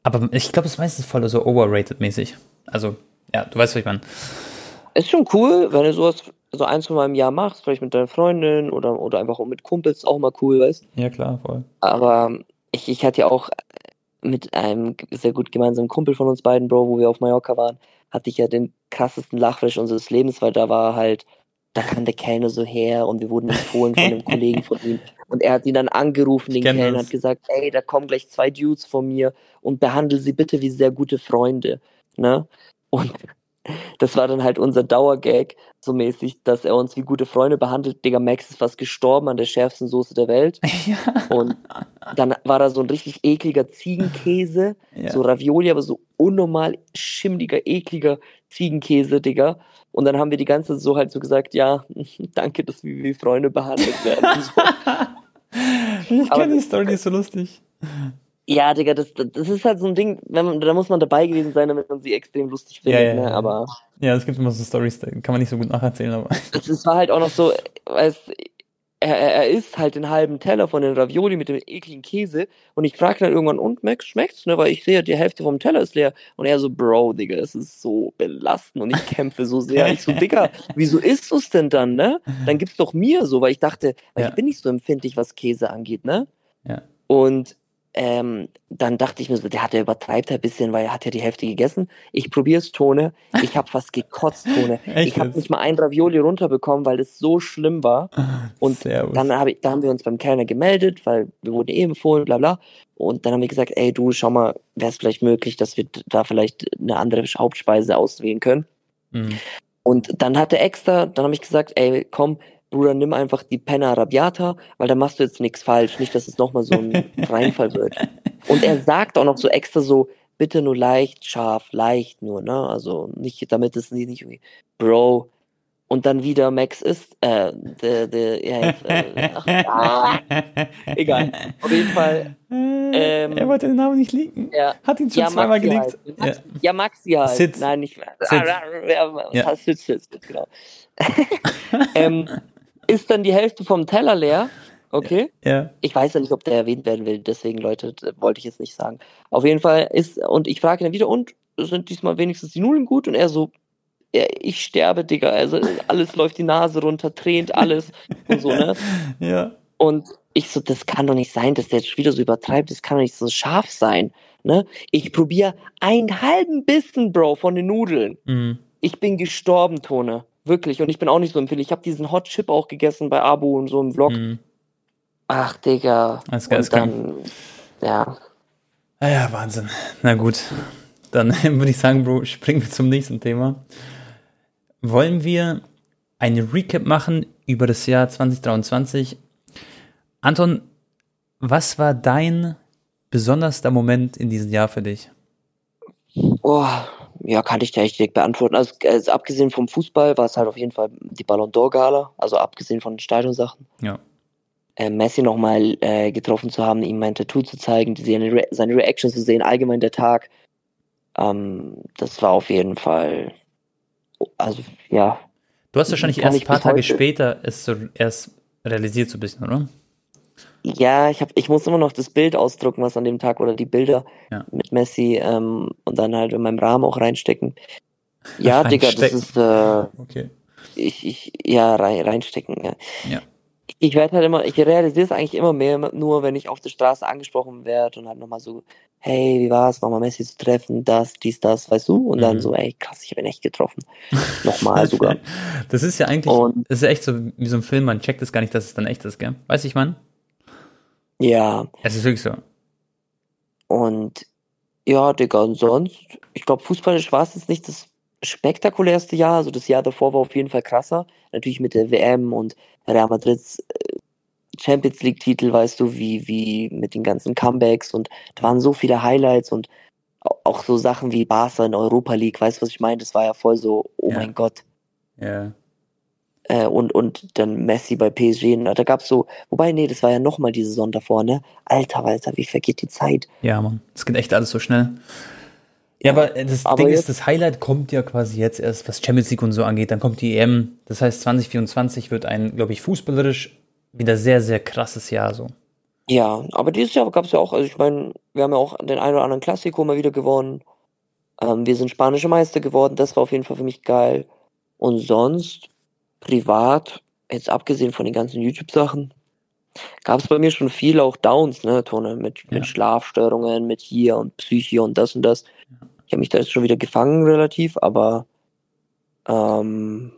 Aber ich glaube, es ist meistens voll so overrated mäßig. Also, ja, du weißt, was ich meine. Ist schon cool, wenn du sowas so ein, zwei Mal im Jahr machst, vielleicht mit deiner Freundin oder, oder einfach auch mit Kumpels, auch mal cool, weißt Ja, klar, voll. Aber ich, ich hatte ja auch mit einem sehr gut gemeinsamen Kumpel von uns beiden, Bro, wo wir auf Mallorca waren, hatte ich ja den krassesten Lachflash unseres Lebens, weil da war halt, da kam der Kellner so her und wir wurden empfohlen von einem *laughs* Kollegen von ihm. Und er hat ihn dann angerufen, den Kellner, das. hat gesagt, ey, da kommen gleich zwei Dudes von mir und behandle sie bitte wie sehr gute Freunde. Ne? Und das war dann halt unser Dauergag, so mäßig, dass er uns wie gute Freunde behandelt. Digga, Max ist fast gestorben an der schärfsten Soße der Welt. *laughs* Ja. Und dann war da so ein richtig ekliger Ziegenkäse, Ja. so Ravioli, aber so unnormal schimmliger, ekliger Ziegenkäse, Digga. Und dann haben wir die ganze Zeit so halt so gesagt, ja, *laughs* danke, dass wir wie Freunde behandelt werden. So. *laughs* Ich kenne die Story, die ist so lustig. Ja, Digga, das, das ist halt so ein Ding, man, da muss man dabei gewesen sein, damit man sie extrem lustig findet, Ja, ja, ne? ja. Aber Ja, es gibt immer so Stories, kann man nicht so gut nacherzählen, aber. *laughs* es, es war halt auch noch so, weiß, er, er er isst halt den halben Teller von den Ravioli mit dem ekligen Käse und ich frage dann irgendwann, und Max, schmeckt's, ne? Weil ich sehe, die Hälfte vom Teller ist leer. Und er so, Bro, Digga, das ist so belastend und ich kämpfe so sehr. Ich so, Digga, wieso isst du's denn dann, ne? Dann gib's doch mir so, weil ich dachte, weil Ja. ich bin nicht so empfindlich, was Käse angeht, ne? Ja. Und ähm, dann dachte ich mir so, der hat ja übertreibt ein bisschen, weil er hat ja die Hälfte gegessen. Ich probier's, Tone. Ich habe fast gekotzt, Tone. *laughs* Ich habe nicht mal ein Ravioli runterbekommen, weil es so schlimm war. Und Servus. Dann, hab ich, da haben wir uns beim Kellner gemeldet, weil wir wurden eh empfohlen, bla bla. Und dann haben wir gesagt, ey du, schau mal, wäre es vielleicht möglich, dass wir da vielleicht eine andere Hauptspeise auswählen können. Mhm. Und dann hat er extra, dann habe ich gesagt, ey, komm, Bruder, nimm einfach die Penna Arrabbiata, weil da machst du jetzt nichts falsch, nicht, dass es nochmal so ein *laughs* Reinfall wird. Und er sagt auch noch so extra so, bitte nur leicht scharf, leicht nur, ne? Also nicht, damit es nicht, nicht irgendwie, Bro. Und dann wieder Max ist, äh, der, der, ja, jetzt, äh, ach, ah, *laughs* egal. Auf jeden Fall, ähm, er wollte den Namen nicht leaken. ja. Hat ihn schon Ja, zweimal geleakt. halt. Maxi, ja. Maxi halt. Sid. Nein, nicht mehr. Sid. *laughs* Ja, Ja. Sid, Sid, genau. ähm, ist dann die Hälfte vom Teller leer. Okay. Ja. Ich weiß ja nicht, ob der erwähnt werden will, deswegen, Leute, wollte ich jetzt nicht sagen. Auf jeden Fall ist, und ich frage ihn dann wieder, und sind diesmal wenigstens die Nudeln gut? Und er so, ja, ich sterbe, Digga. Also alles läuft die Nase runter, tränt alles und so, ne? *laughs* Ja. Und ich so, das kann doch nicht sein, dass der jetzt wieder so übertreibt, das kann doch nicht so scharf sein. Ne? Ich probiere einen halben Bissen, Bro, von den Nudeln. Mhm. Ich bin gestorben, Tone. Wirklich. Und ich bin auch nicht so empfindlich. Ich habe diesen Hot Chip auch gegessen bei Abu und so im Vlog. Mhm. Ach, Digga. Und geisteskrank. dann, ja. Ah ja, Wahnsinn. Na gut. Dann *laughs* würde ich sagen, Bro, springen wir zum nächsten Thema. Wollen wir eine Recap machen über das Jahr 2023? Anton, was war dein besonderster Moment in diesem Jahr für dich? Oh, ja, kann ich dir echt direkt beantworten. Also, also abgesehen vom Fußball war es halt auf jeden Fall die Ballon d'Or Gala, also abgesehen von den Stadionsachen. Ja. Äh, Messi nochmal äh, getroffen zu haben, ihm mein Tattoo zu zeigen, seine, Re seine Reaction zu sehen, allgemein der Tag. Ähm, das war auf jeden Fall, also ja, Du hast wahrscheinlich erst ein paar Tage später es so erst realisiert so ein bisschen, oder? Ja, ich hab, ich muss immer noch das Bild ausdrucken, was an dem Tag oder die Bilder Ja. mit Messi ähm, und dann halt in meinem Rahmen auch reinstecken. *laughs* Ja, Digga, das Reinstecken. ist äh, Okay. ich, ich, ja, rein, reinstecken. Ja. Ja. Ich werde halt immer, ich realisiere es eigentlich immer mehr, nur wenn ich auf der Straße angesprochen werde und halt nochmal so, hey, wie war's, nochmal Messi zu treffen, das, dies, das, weißt du? Und dann Mhm. so, ey, krass, ich ihn echt getroffen. nochmal *laughs* sogar. Das ist ja eigentlich, Und- das ist ja echt so wie so ein Film, man checkt es gar nicht, dass es dann echt ist, gell? Weiß ich, Mann? Ja, Es ist wirklich so. und ja, Digga, und sonst, ich glaube, fußballisch war es jetzt nicht das spektakulärste Jahr, also das Jahr davor war auf jeden Fall krasser. Natürlich mit der WM und Real Madrids äh, Champions League Titel, weißt du, wie, wie mit den ganzen Comebacks und da waren so viele Highlights und au- auch so Sachen wie Barca in Europa League, weißt du, was ich meine? Das war ja voll so, oh Ja. mein Gott. Ja. Äh, und, und dann Messi bei PSG. Und da gab's so, wobei, nee, das war ja nochmal die Saison davor, ne? Alter, Alter, wie vergeht die Zeit? Ja, Mann. Es geht echt alles so schnell. Ja, aber das Aber Ding ist, das Highlight kommt ja quasi jetzt erst, was Champions League und so angeht. Dann kommt die EM. Das heißt, 2024 wird ein, glaube ich, fußballerisch wieder sehr, sehr krasses Jahr so. Ja, aber dieses Jahr gab's ja auch, also ich meine, wir haben ja auch den einen oder anderen Klassiko mal wieder gewonnen. Ähm, wir sind spanische Meister geworden, das war auf jeden Fall für mich geil. Und sonst, privat, jetzt abgesehen von den ganzen YouTube-Sachen, gab's bei mir schon viel auch Downs, ne, Tone, mit, Ja. mit Schlafstörungen, mit hier und Psyche und das und das. Ich habe mich da jetzt schon wieder gefangen relativ, aber ähm,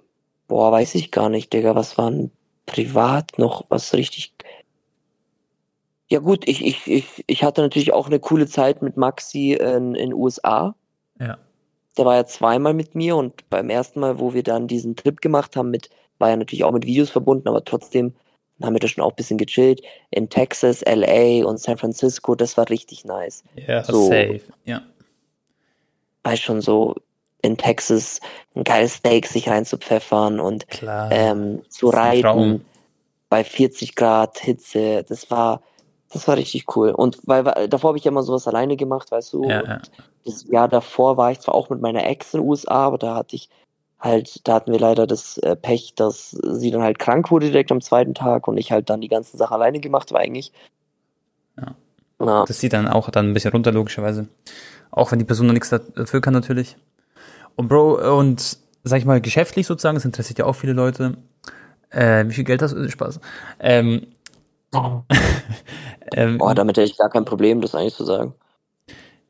boah, weiß ich gar nicht, Digga, was war denn privat noch was richtig ja gut, ich, ich, ich, ich hatte natürlich auch eine coole Zeit mit Maxi in in USA. Ja. Der war ja zweimal mit mir und beim ersten Mal, wo wir dann diesen Trip gemacht haben, mit, war ja natürlich auch mit Videos verbunden, aber trotzdem haben wir da schon auch ein bisschen gechillt. In Texas, LA und San Francisco, das war richtig nice. Ja, so, safe, ja. War schon so in Texas ein geiles Steak sich reinzupfeffern und ähm, zu reiten bei 40 Grad Hitze. Das war, das war richtig cool. Und weil, weil davor habe ich ja immer sowas alleine gemacht, weißt du. Ja, ja. Das Jahr davor war ich zwar auch mit meiner Ex in den USA, aber da hatte ich halt, da hatten wir leider das äh, Pech, dass sie dann halt krank wurde direkt am zweiten Tag und ich halt dann die ganzen Sachen alleine gemacht war eigentlich. Ja. ja. Das sieht dann auch dann ein bisschen runter, logischerweise. Auch wenn die Person noch nichts dafür kann, natürlich. Und Bro, und sag ich mal, geschäftlich sozusagen, das interessiert ja auch viele Leute. Äh, wie viel Geld hast du? Spaß. Ähm, *laughs* ähm, Boah, damit hätte ich gar kein Problem, das eigentlich zu sagen.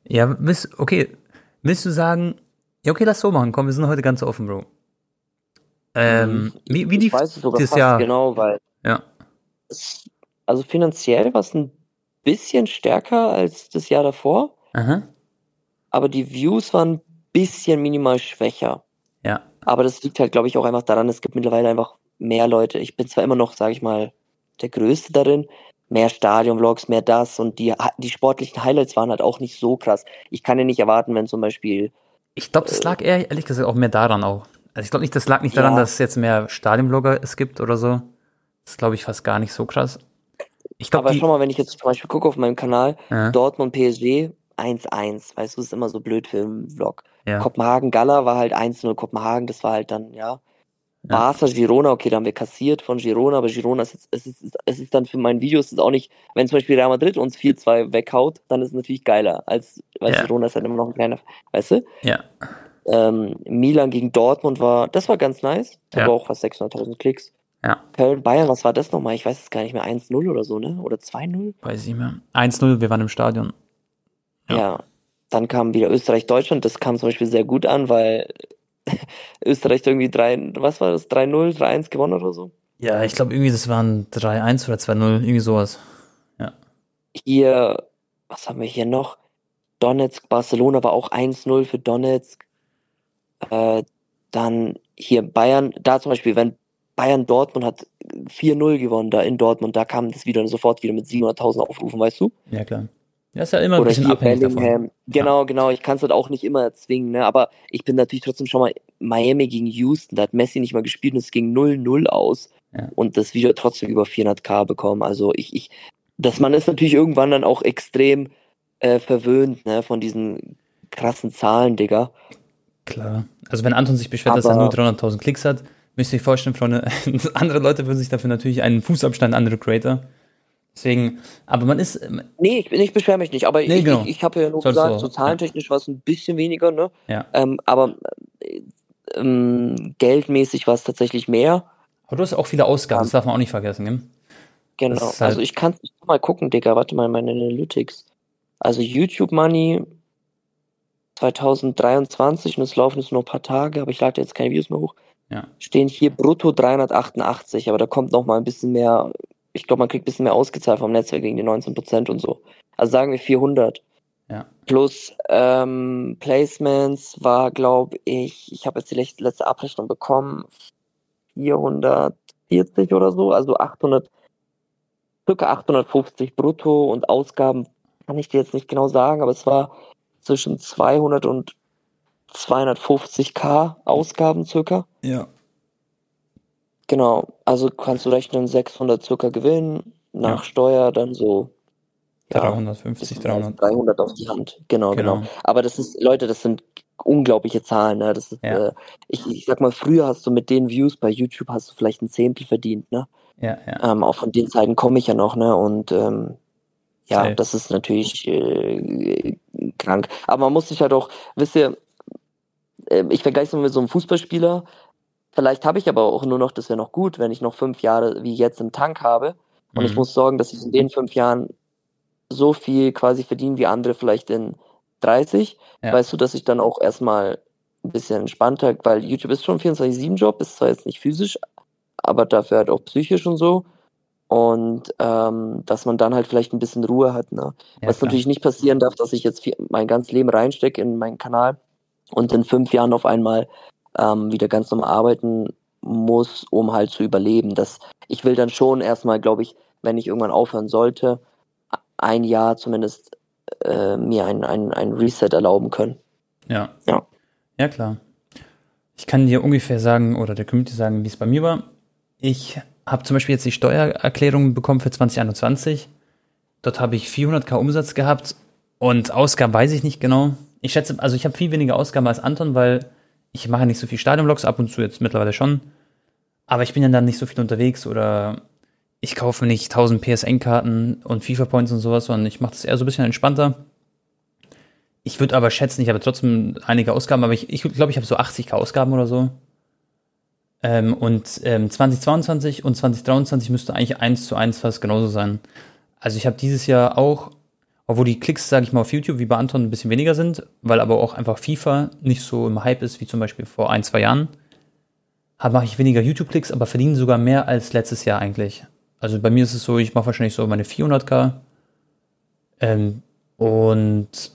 Ja, willst, okay. Willst du sagen, ja, okay, lass so machen. Komm, wir sind heute ganz offen, Bro. Ähm, mhm. wie, wie ich weiß es sogar fast Jahr? genau, weil ja. Es, also finanziell war es ein bisschen stärker als das Jahr davor. Aha. Aber die Views waren ein bisschen minimal schwächer. Ja. Aber das liegt halt, glaube ich, auch einfach daran, es gibt mittlerweile einfach mehr Leute. Ich bin zwar immer noch, sage ich mal, der Größte darin, mehr Stadion-Vlogs, mehr das und die, die sportlichen Highlights waren halt auch nicht so krass. Ich kann ja nicht erwarten, wenn zum Beispiel ich glaube, das äh. lag eher, ehrlich gesagt, auch mehr daran auch. Also ich glaube nicht, das lag nicht daran, ja. dass es jetzt mehr Stadionblogger es gibt oder so. Das glaube ich fast gar nicht so krass. Ich glaub, Aber schau mal, wenn ich jetzt zum Beispiel gucke auf meinem Kanal, ja. Dortmund PSG 1-1, weißt du, ist immer so blöd für einen Vlog. Ja. Kopenhagen Gala war halt 1-0 Kopenhagen, das war halt dann, ja. Ja. Barca, Girona, okay, da haben wir kassiert von Girona, aber Girona ist, es ist, es ist dann für mein Video, es ist auch nicht, wenn zum Beispiel Real Madrid uns 4-2 weghaut, dann ist es natürlich geiler, als, weil ja. Girona ist halt immer noch ein kleiner, weißt du? Ja. Ähm, Milan gegen Dortmund war, das war ganz nice, ja. aber auch fast 600.000 Klicks. Ja. Köln, Bayern, was war das nochmal? Ich weiß es gar nicht mehr, 1-0 oder so, ne? Oder 2-0? Weiß ich nicht mehr. 1-0, wir waren im Stadion. Ja. ja. Dann kam wieder Österreich, Deutschland, das kam zum Beispiel sehr gut an, weil *laughs* Österreich irgendwie 3, was war das, 3-0, 3-1 gewonnen oder so? Ja, ich glaube irgendwie, das waren 3-1 oder 2-0, irgendwie sowas. Ja. Hier, was haben wir hier noch? Donetsk, Barcelona war auch 1-0 für Donetsk. Äh, dann hier Bayern, da zum Beispiel, wenn Bayern Dortmund hat 4-0 gewonnen, da in Dortmund, da kam das wieder sofort wieder mit 700.000 Aufrufen, weißt du? Ja, klar. Ja, ist ja immer ein Oder bisschen abhängig Bellingham. davon. Genau, ja. genau. Ich kann es halt auch nicht immer erzwingen, ne? Aber ich bin natürlich trotzdem schon mal Miami gegen Houston. Da hat Messi nicht mal gespielt und es ging 0-0 aus. Ja. Und das Video trotzdem über 400k bekommen. Also ich, ich, dass man ist natürlich irgendwann dann auch extrem äh, verwöhnt, ne? Von diesen krassen Zahlen, Digga. Klar. Also wenn Anton sich beschwert, Aber dass er nur 300.000 Klicks hat, müsst ihr euch vorstellen, Freunde, *laughs* andere Leute würden sich dafür natürlich einen Fußabstand, andere Creator Deswegen, aber man ist. Ähm, nee, ich, ich beschwere mich nicht, aber nee, ich, genau. ich, ich habe ja nur Sollst gesagt, so zahlentechnisch ja. war es ein bisschen weniger, ne? Ja. Ähm, aber ähm, geldmäßig war es tatsächlich mehr. Aber du hast auch viele Ausgaben, das darf man auch nicht vergessen, ne? Genau, halt also ich kann mal gucken, Digga, warte mal, meine Analytics. Also YouTube Money 2023 und es laufen jetzt nur ein paar Tage, aber ich lade jetzt keine Videos mehr hoch. Ja. Stehen hier brutto 388, aber da kommt noch mal ein bisschen mehr ich glaube, man kriegt ein bisschen mehr ausgezahlt vom Netzwerk gegen die 19 Prozent und so. Also sagen wir 400. Ja. Plus ähm, Placements war, glaube ich, ich habe jetzt die letzte Abrechnung bekommen, 440 oder so, also 800, circa 850 brutto und Ausgaben kann ich dir jetzt nicht genau sagen, aber es war zwischen 200 und 250k Ausgaben circa. Ja. Genau, also kannst du rechnen 600 circa Gewinn, nach ja. Steuer dann so ja, 350, 300. 300 auf die Hand, genau, genau, genau. Aber das ist, Leute, das sind unglaubliche Zahlen. Ne? Das ist, ja. äh, ich, ich sag mal, früher hast du mit den Views bei YouTube hast du vielleicht ein Zehntel verdient, ne? Ja, ja. Ähm, auch von den Zeiten komme ich ja noch, ne? Und ähm, ja, Safe. das ist natürlich äh, krank. Aber man muss sich halt auch, wisst ihr, äh, ich vergleiche es mal mit so einem Fußballspieler, Vielleicht habe ich aber auch nur noch, das wäre noch gut, wenn ich noch fünf Jahre wie jetzt im Tank habe. Und mhm. ich muss sorgen, dass ich in den fünf Jahren so viel quasi verdiene wie andere vielleicht in 30. Ja. Weißt du, dass ich dann auch erstmal ein bisschen entspannter, weil YouTube ist schon 24-7-Job, ist zwar jetzt nicht physisch, aber dafür halt auch psychisch und so. Und ähm, dass man dann halt vielleicht ein bisschen Ruhe hat. Ne? Ja, Was klar. natürlich nicht passieren darf, dass ich jetzt viel, mein ganzes Leben reinstecke in meinen Kanal und in fünf Jahren auf einmal ähm, wieder ganz normal arbeiten muss, um halt zu überleben. Das, ich will dann schon erstmal, glaube ich, wenn ich irgendwann aufhören sollte, ein Jahr zumindest äh, mir ein, ein, ein Reset erlauben können. Ja. Ja. Ja, klar. Ich kann dir ungefähr sagen oder der Community sagen, wie es bei mir war. Ich habe zum Beispiel jetzt die Steuererklärung bekommen für 2021. Dort habe ich 400k Umsatz gehabt und Ausgaben weiß ich nicht genau. Ich schätze, also ich habe viel weniger Ausgaben als Anton, weil ich mache nicht so viel Stadionvlogs, ab und zu jetzt mittlerweile schon. Aber ich bin dann nicht so viel unterwegs oder ich kaufe nicht 1000 PSN-Karten und FIFA-Points und sowas, sondern ich mache das eher so ein bisschen entspannter. Ich würde aber schätzen, ich habe trotzdem einige Ausgaben, aber ich glaube, ich, glaub, ich habe so 80k Ausgaben oder so. Ähm, und ähm, 2022 und 2023 müsste eigentlich eins zu eins fast genauso sein. Also ich habe dieses Jahr auch, obwohl die Klicks, sage ich mal, auf YouTube wie bei Anton ein bisschen weniger sind, weil aber auch einfach FIFA nicht so im Hype ist wie zum Beispiel vor ein, zwei Jahren, mache ich weniger YouTube-Klicks, aber verdiene sogar mehr als letztes Jahr eigentlich. Also bei mir ist es so, ich mache wahrscheinlich so meine 400k ähm, und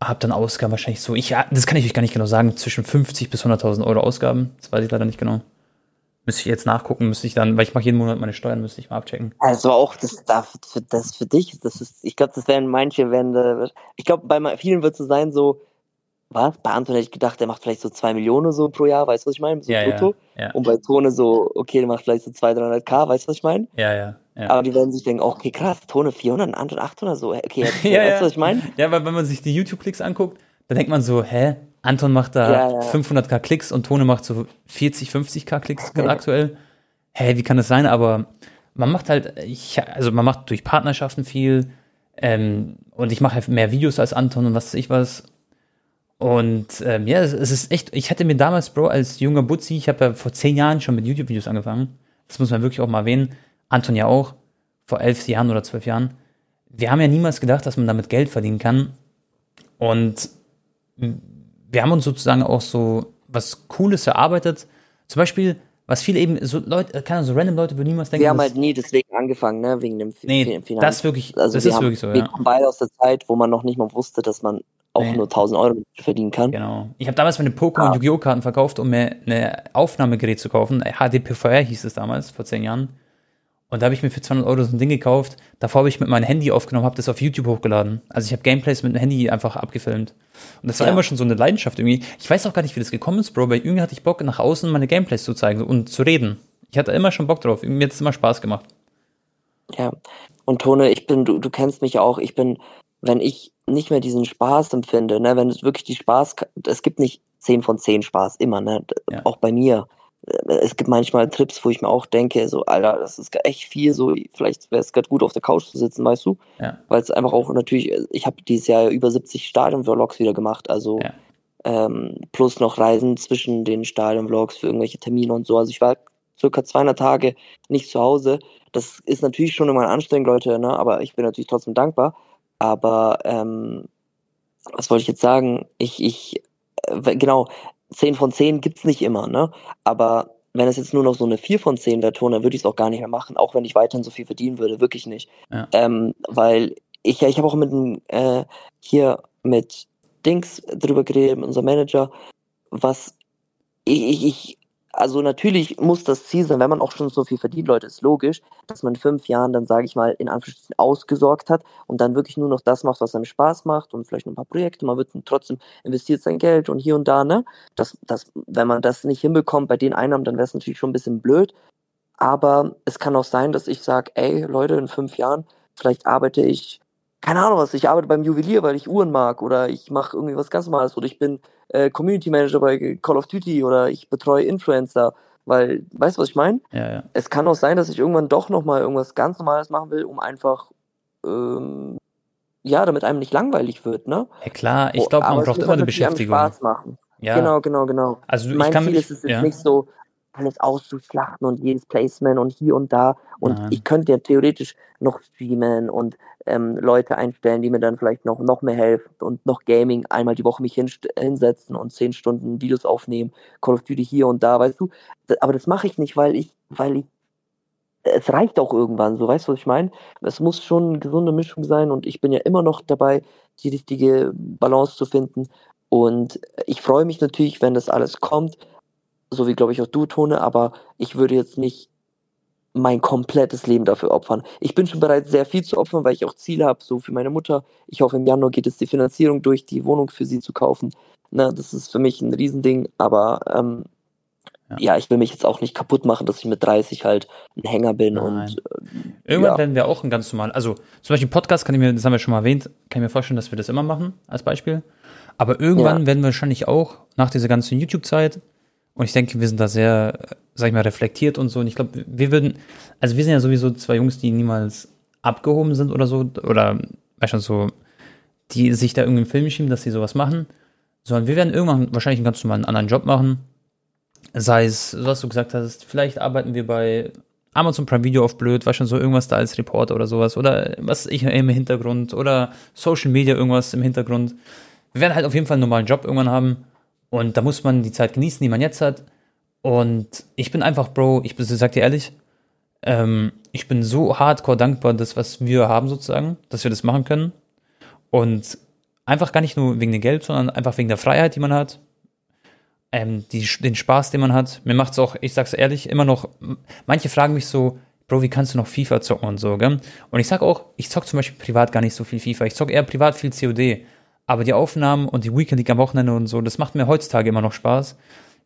habe dann Ausgaben wahrscheinlich so, ich, das kann ich euch gar nicht genau sagen, zwischen 50 bis 100.000 Euro Ausgaben. Das weiß ich leider nicht genau. Müsste ich jetzt nachgucken, müsste ich dann, weil ich mache jeden Monat meine Steuern, müsste ich mal abchecken. Also auch das darf für das für dich, das ist, ich glaube, das werden manche, werden, ich glaube, bei vielen wird es so sein, so, was? Bei Anton hätte ich gedacht, der macht vielleicht so 2 Millionen so pro Jahr, weißt du, was ich meine? So ja, brutto. Ja, ja. Und bei Tone so, okay, der macht vielleicht so 200, 300k, weißt du, was ich meine? Ja, ja. Ja. Aber die werden sich denken, okay, krass, Tone 400, Anton 800, so, okay, *laughs* ja, weißt du, was ich meine? Ja, weil wenn man sich die YouTube-Klicks anguckt, dann denkt man so, hä, Anton macht da 500k Klicks und Tone macht so 40, 50k Klicks gerade aktuell. Hä, wie kann das sein? Aber man macht halt, ich, also man macht durch Partnerschaften viel ähm, und ich mache halt mehr Videos als Anton und was weiß ich was. Und ähm, ja, es, es, ist echt, ich hatte mir damals, Bro, als junger Butzi, ich habe ja vor zehn Jahren schon mit YouTube-Videos angefangen. Das muss man wirklich auch mal erwähnen. Anton ja auch, vor elf Jahren oder zwölf Jahren. Wir haben ja niemals gedacht, dass man damit Geld verdienen kann. Und wir haben uns sozusagen auch so was Cooles erarbeitet. Zum Beispiel, was viele eben, so Leute, keine so random Leute würden niemals denken. Wir haben halt nie deswegen angefangen, ne, wegen dem nee, Finanz. Das wirklich, also das ist haben, wirklich so, wir ja. kommen beide aus der Zeit, wo man noch nicht mal wusste, dass man auch nee. nur 1000 Euro verdienen kann. Genau. Ich habe damals meine Pokémon ja. Yu-Gi-Oh! Karten verkauft, um mir eine Aufnahmegerät zu kaufen. HDPVR hieß es damals, vor zehn Jahren. Und da habe ich mir für 200 Euro so ein Ding gekauft. Davor habe ich mit meinem Handy aufgenommen, habe das auf YouTube hochgeladen. Also ich habe Gameplays mit dem Handy einfach abgefilmt. Und das war ja. immer schon so eine Leidenschaft irgendwie. Ich weiß auch gar nicht, wie das gekommen ist, Bro. Bei irgendwie hatte ich Bock, nach außen meine Gameplays zu zeigen und zu reden. Ich hatte immer schon Bock drauf. Mir hat es immer Spaß gemacht. Ja. Und Tone, ich bin, du, du kennst mich auch. Ich bin, wenn ich nicht mehr diesen Spaß empfinde, ne, wenn es wirklich die Spaß, es gibt nicht 10 von 10 Spaß, immer, ne, Ja. auch bei mir. Es gibt manchmal Trips, wo ich mir auch denke, so, Alter, das ist echt viel, so, vielleicht wäre es gerade gut, auf der Couch zu sitzen, weißt du? Ja. Weil es einfach auch natürlich, ich habe dieses Jahr über 70 Stadion-Vlogs wieder gemacht, also Ja. ähm, plus noch Reisen zwischen den Stadion-Vlogs für irgendwelche Termine und so. Also ich war circa 200 Tage nicht zu Hause. Das ist natürlich schon immer anstrengend, Leute, ne? aber ich bin natürlich trotzdem dankbar. Aber ähm, was wollte ich jetzt sagen? Ich, ich, äh, genau, 10 von 10 gibt's nicht immer, ne? Aber wenn es jetzt nur noch so eine 4 von 10 wäre, Ton, dann würde ich es auch gar nicht mehr machen, auch wenn ich weiterhin so viel verdienen würde, wirklich nicht. Ja. Ähm, weil ich, ich habe auch mit dem, äh, hier mit Dings drüber geredet, mit unserem Manager, was ich, ich, ich also natürlich muss das Ziel sein, wenn man auch schon so viel verdient, Leute, ist logisch, dass man in fünf Jahren dann, sage ich mal, in Anführungsstrichen ausgesorgt hat und dann wirklich nur noch das macht, was einem Spaß macht und vielleicht noch ein paar Projekte, man wird trotzdem investiert sein Geld und hier und da, ne? Das, das, wenn man das nicht hinbekommt bei den Einnahmen, dann wäre es natürlich schon ein bisschen blöd. Aber es kann auch sein, dass ich sage, ey, Leute, in fünf Jahren, vielleicht arbeite ich keine Ahnung was, ich arbeite beim Juwelier, weil ich Uhren mag oder ich mache irgendwie was ganz Normales oder ich bin äh, Community Manager bei Call of Duty oder ich betreue Influencer, weil, weißt du, was ich meine? Ja, ja. Es kann auch sein, dass ich irgendwann doch nochmal irgendwas ganz Normales machen will, um einfach, ähm, ja, damit einem nicht langweilig wird, ne? Ja, klar, ich glaube, Aber man braucht immer eine natürlich einem Beschäftigung. Spaß machen. Ja, Genau, genau, genau. also ich mein kann Ziel mich, ist es jetzt ja, nicht so, alles auszuschlachten und jedes Placement und hier und da. Und Nein. ich könnte ja theoretisch noch streamen und ähm, Leute einstellen, die mir dann vielleicht noch, noch mehr helfen und noch Gaming einmal die Woche mich hinsetzen und zehn Stunden Videos aufnehmen, Call of Duty hier und da, weißt du. Aber das mache ich nicht, weil ich, weil ich, es reicht auch irgendwann, so weißt du, was ich meine? Es muss schon eine gesunde Mischung sein und ich bin ja immer noch dabei, die richtige Balance zu finden. Und ich freue mich natürlich, wenn das alles kommt, so wie glaube ich auch du, Tone, aber ich würde jetzt nicht mein komplettes Leben dafür opfern. Ich bin schon bereit, sehr viel zu opfern, weil ich auch Ziele habe, so für meine Mutter. Ich hoffe, im Januar geht es die Finanzierung durch, die Wohnung für sie zu kaufen. Na, das ist für mich ein Riesending, aber ähm, ja. ja. ich will mich jetzt auch nicht kaputt machen, dass ich mit 30 halt ein Hänger bin Nein. und äh, irgendwann ja. werden wir auch ein ganz normal, also zum Beispiel Podcast kann ich mir, das haben wir schon mal erwähnt, kann ich mir vorstellen, dass wir das immer machen, als Beispiel. Aber irgendwann ja. werden wir wahrscheinlich auch nach dieser ganzen YouTube-Zeit und ich denke, wir sind da sehr, sag ich mal, reflektiert und so. Und ich glaube, wir würden, also wir sind ja sowieso zwei Jungs, die niemals abgehoben sind oder so, oder weißt du, so, die sich da irgendwie im Film schieben, dass sie sowas machen, sondern wir werden irgendwann wahrscheinlich einen ganz normalen anderen Job machen. Sei es, was du gesagt hast, vielleicht arbeiten wir bei Amazon Prime Video auf blöd, weißt schon so irgendwas da als Reporter oder sowas, oder was ich im Hintergrund, oder Social Media irgendwas im Hintergrund. Wir werden halt auf jeden Fall einen normalen Job irgendwann haben und da muss man die Zeit genießen, die man jetzt hat. Und ich bin einfach, Bro, ich sag dir ehrlich, ähm, ich bin so hardcore dankbar, das, was wir haben sozusagen, dass wir das machen können. Und einfach gar nicht nur wegen dem Geld, sondern einfach wegen der Freiheit, die man hat. Ähm, die, den Spaß, den man hat. Mir macht es auch, ich sag's ehrlich, immer noch, manche fragen mich so, Bro, wie kannst du noch FIFA zocken und so, gell? Und ich sag auch, ich zock zum Beispiel privat gar nicht so viel FIFA. Ich zock eher privat viel COD. Aber die Aufnahmen und die Weekend League am Wochenende und so, das macht mir heutzutage immer noch Spaß.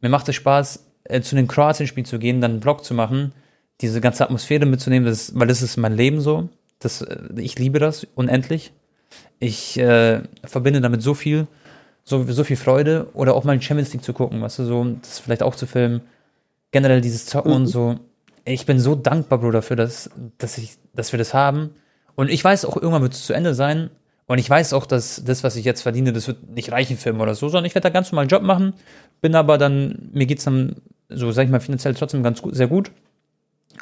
Mir macht es Spaß, äh, zu den Kroatien-Spiel zu gehen, dann einen Vlog zu machen, diese ganze Atmosphäre mitzunehmen, das, weil das ist mein Leben so. Das, äh, ich liebe das unendlich. Ich äh, verbinde damit so viel, so, so viel Freude. Oder auch mal in Champions League zu gucken, weißt du, so, das vielleicht auch zu filmen. Generell dieses Zocken mhm. und so. Ich bin so dankbar, Bro, dafür, dass, dass, ich, dass wir das haben. Und ich weiß auch, irgendwann wird es zu Ende sein. Und ich weiß auch, dass das, was ich jetzt verdiene, das wird nicht reichen für oder so, sondern ich werde da ganz normal einen Job machen, bin aber dann, mir geht's dann, so sag ich mal, finanziell trotzdem ganz gut, sehr gut.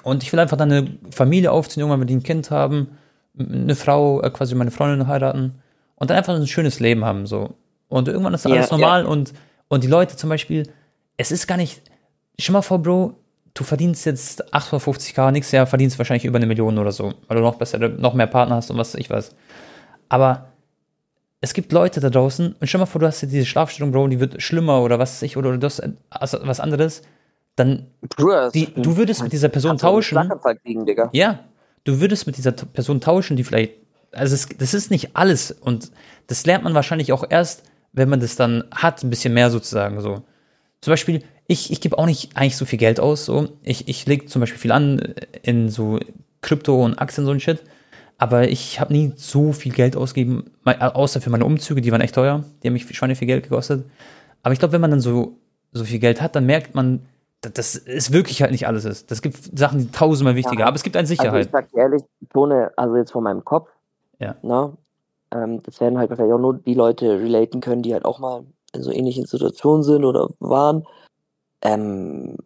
Und ich will einfach dann eine Familie aufziehen, irgendwann mit ein Kind haben, eine Frau, äh, quasi meine Freundin heiraten und dann einfach ein schönes Leben haben, so. Und irgendwann ist alles ja, normal ja. und, und die Leute zum Beispiel, es ist gar nicht, schau mal vor, Bro, du verdienst jetzt 850k, nächstes Jahr verdienst wahrscheinlich über eine Million oder so, weil du noch besser, noch mehr Partner hast und was ich weiß. Aber es gibt Leute da draußen, und stell mal vor, du hast jetzt diese Schlafstörung, Bro, die wird schlimmer oder was weiß ich, oder du hast also was anderes, dann die, du würdest mit dieser Person tauschen. Kriegen, ja, du würdest mit dieser Person tauschen, die vielleicht, also es, das ist nicht alles und das lernt man wahrscheinlich auch erst, wenn man das dann hat, ein bisschen mehr sozusagen so. Zum Beispiel, ich, ich gebe auch nicht eigentlich so viel Geld aus, so. Ich, ich lege zum Beispiel viel an in so Krypto und Aktien, so ein Shit. Aber ich habe nie so viel Geld ausgegeben, außer für meine Umzüge, die waren echt teuer. Die haben mich Schweine viel Geld gekostet. Aber ich glaube, wenn man dann so, so viel Geld hat, dann merkt man, dass es wirklich halt nicht alles ist. Das gibt Sachen, die tausendmal wichtiger, ja. aber es gibt eine Sicherheit. Also ich sag ehrlich, Tone, also jetzt von meinem Kopf, ja. Ne, ähm, das werden halt wahrscheinlich auch nur die Leute relaten können, die halt auch mal in so ähnlichen Situationen sind oder waren. Ähm,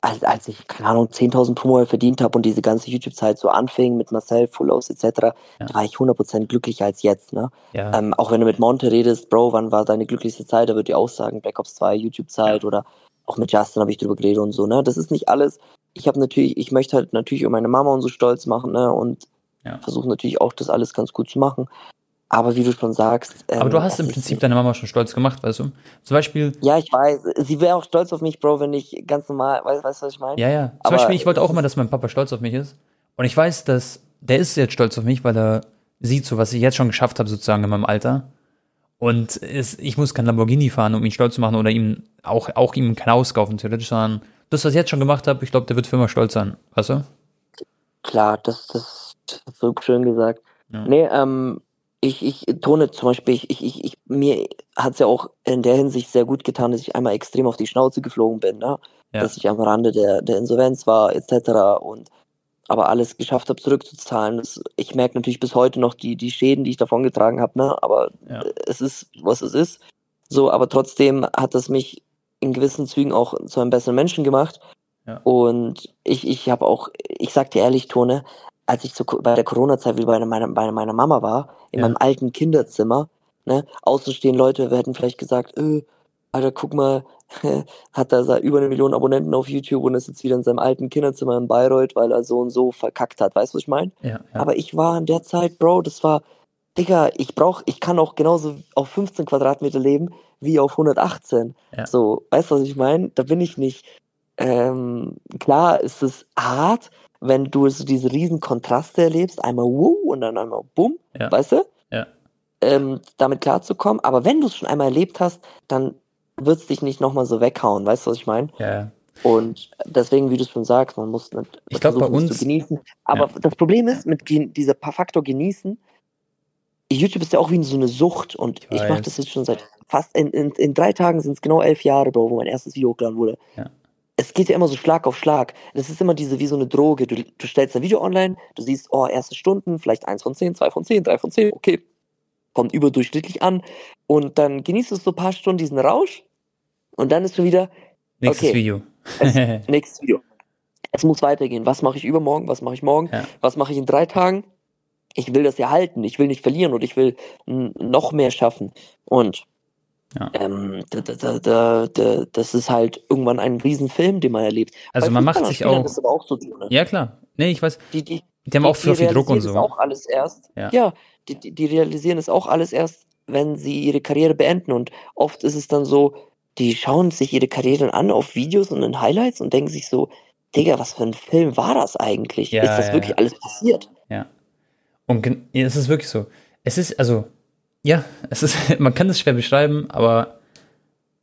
als, als ich, keine Ahnung, 10.000 pro Monat verdient habe und diese ganze YouTube-Zeit so anfing mit Marcel, Fullos etc., ja. da war ich 100% glücklicher als jetzt. Ne? Ja. Ähm, auch wenn du mit Monte redest, Bro, wann war deine glücklichste Zeit? Da würde ich auch sagen, Black Ops 2, YouTube-Zeit ja. oder auch mit Justin habe ich drüber geredet und so. Ne? Das ist nicht alles. Ich habe natürlich, ich möchte halt natürlich um meine Mama und so stolz machen ne? und versuche natürlich auch das alles ganz gut zu machen. Aber wie du schon sagst. Ähm, aber du hast im Prinzip deine Mama schon stolz gemacht, weißt du? Zum Beispiel. Ja, ich weiß. Sie wäre auch stolz auf mich, Bro, wenn ich ganz normal. Weißt du, was ich meine? Ja, ja. Zum aber Beispiel, ich wollte auch immer, dass mein Papa stolz auf mich ist. Und ich weiß, dass der ist jetzt stolz auf mich, weil er sieht, so was ich jetzt schon geschafft habe, sozusagen in meinem Alter. Und es, ich muss kein Lamborghini fahren, um ihn stolz zu machen oder ihm auch, auch ihm kein Haus kaufen, theoretisch, sondern das, was ich jetzt schon gemacht habe, ich glaube, der wird für immer stolz sein. Weißt du? Klar, das, das, das ist so schön gesagt. Ja. Nee, ähm, ich, ich tone zum Beispiel, ich, ich, ich, mir hat es ja auch in der Hinsicht sehr gut getan, dass ich einmal extrem auf die Schnauze geflogen bin, ne? Ja. dass ich am Rande der, der Insolvenz war, etc. und aber alles geschafft habe, zurückzuzahlen. Das, ich merke natürlich bis heute noch die, die Schäden, die ich davongetragen habe, ne? aber ja. es ist, was es ist. So, aber trotzdem hat das mich in gewissen Zügen auch zu einem besseren Menschen gemacht. Ja. Und ich, ich habe auch, ich sag dir ehrlich, Tone, als ich so bei der Corona-Zeit wie bei meiner, bei meiner Mama war, in ja. meinem alten Kinderzimmer, ne, außen stehen Leute, wir hätten vielleicht gesagt, äh, Alter, guck mal, *laughs* hat da über eine Million Abonnenten auf YouTube und ist jetzt wieder in seinem alten Kinderzimmer in Bayreuth, weil er so und so verkackt hat. Weißt du, was ich meine? Ja, ja. Aber ich war in der Zeit, Bro, das war, Digga, ich brauch, ich kann auch genauso auf 15 Quadratmeter leben wie auf 118. Ja. So, weißt du, was ich meine? Da bin ich nicht. Ähm, klar ist es hart, wenn du so diese riesen Kontraste erlebst, einmal wuh und dann einmal bumm, Ja. weißt du? Ja. Ähm, damit klarzukommen. Aber wenn du es schon einmal erlebt hast, dann wird es dich nicht nochmal so weghauen, weißt du, was ich meine? Ja, ja. Und deswegen, wie du schon sagst, man muss nicht Ich glaub, bei es uns- zu genießen. Aber das Problem ist, mit dieser Faktor genießen, YouTube ist ja auch wie so eine Sucht und Ich ich, mache das jetzt schon seit fast, in, in, in drei Tagen sind es genau elf Jahre, Bro, wo mein erstes Video hochgeladen wurde. Ja. Es geht ja immer so Schlag auf Schlag. Das ist immer diese, wie so eine Droge. Du, du stellst ein Video online, du siehst, oh, erste Stunden, vielleicht eins von zehn, zwei von zehn, drei von zehn, okay. Kommt überdurchschnittlich an. Und dann genießt du so ein paar Stunden diesen Rausch und dann ist schon wieder, Nächstes Okay. Video. es, *laughs* nächstes Video. Es muss weitergehen. Was mache ich übermorgen? Was mache ich morgen? Ja. Was mache ich in drei Tagen? Ich will das ja halten. Ich will nicht verlieren und ich will noch mehr schaffen. Und Ja. ähm, da, da, da, da, da, das ist halt irgendwann ein Riesenfilm, den man erlebt. Also Bei man macht sich auch. auch so. Ne? Ja, klar. Nee, ich weiß. Die, die, Die haben auch viel, viel Druck und realisieren so. Das auch alles erst. Ja. Ja, die, die, die realisieren es auch alles erst, wenn sie ihre Karriere beenden. Und oft ist es dann so, die schauen sich ihre Karrieren an auf Videos und in Highlights und denken sich so, Digga, was für ein Film war das eigentlich? Ja, ist das ja, wirklich alles passiert? Und ja, es ist wirklich so. Es ist, also, ja, es ist, *laughs* man kann es schwer beschreiben, aber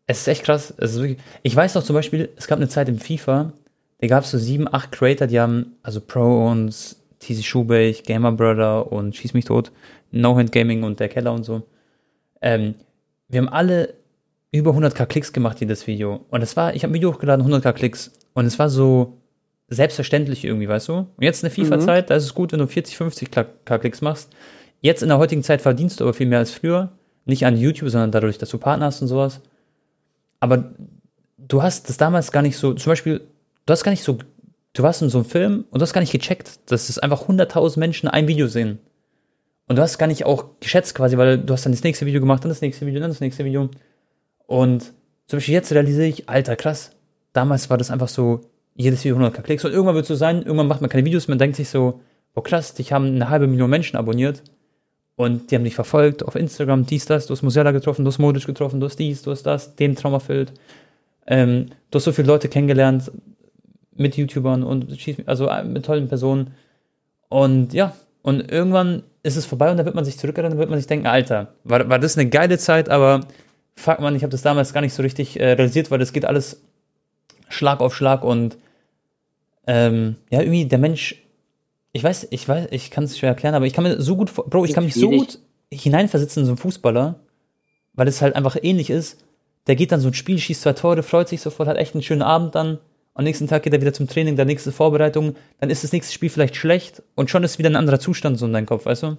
es ist echt krass. Ist wirklich, ich weiß noch zum Beispiel, es gab eine Zeit im FIFA, da gab es so sieben, acht Creator, die haben, also Pro und TC Schubech, Gamer Brother und Schieß mich tot, No Hand Gaming und der Keller und so. Ähm, wir haben alle über 100k Klicks gemacht, jedes Video. Und es war, ich habe ein Video hochgeladen, 100k Klicks. Und es war so selbstverständlich irgendwie, weißt du? Und jetzt in der FIFA-Zeit, da ist es gut, wenn du 40, 50k Klicks machst. Jetzt in der heutigen Zeit verdienst du aber viel mehr als früher. Nicht an YouTube, sondern dadurch, dass du Partner hast und sowas. Aber du hast das damals gar nicht so, zum Beispiel, du hast gar nicht so, du warst in so einem Film und du hast gar nicht gecheckt, dass es einfach 100.000 Menschen ein Video sehen. Und du hast gar nicht auch geschätzt quasi, weil du hast dann das nächste Video gemacht, dann das nächste Video, dann das nächste Video. Und zum Beispiel jetzt realisiere ich, alter, krass. Damals war das einfach so, jedes Video 100k Klicks. Und irgendwann wird es so sein, irgendwann macht man keine Videos, man denkt sich so, boah krass, dich haben eine halbe Million Menschen abonniert. Und die haben dich verfolgt auf Instagram, dies, das, du hast Musella getroffen, du hast Modisch getroffen, du hast dies, du hast das, den Traum erfüllt. Ähm, du hast so viele Leute kennengelernt mit YouTubern und also äh, mit tollen Personen. Und ja, und irgendwann ist es vorbei und dann wird man sich zurückerinnern, dann wird man sich denken, Alter, war, war das eine geile Zeit, aber fuck man, ich habe das damals gar nicht so richtig äh, realisiert, weil das geht alles Schlag auf Schlag und ähm, ja, irgendwie der Mensch, ich weiß, ich weiß, ich kann es schwer erklären, aber ich kann mir so gut, Bro, ich kann mich so gut hineinversetzen in so einen Fußballer, weil es halt einfach ähnlich ist. Der geht dann so ein Spiel, schießt zwei Tore, freut sich sofort, hat echt einen schönen Abend dann. Am nächsten Tag geht er wieder zum Training, der nächste Vorbereitung, dann ist das nächste Spiel vielleicht schlecht und schon ist wieder ein anderer Zustand so in deinem Kopf, weißt du?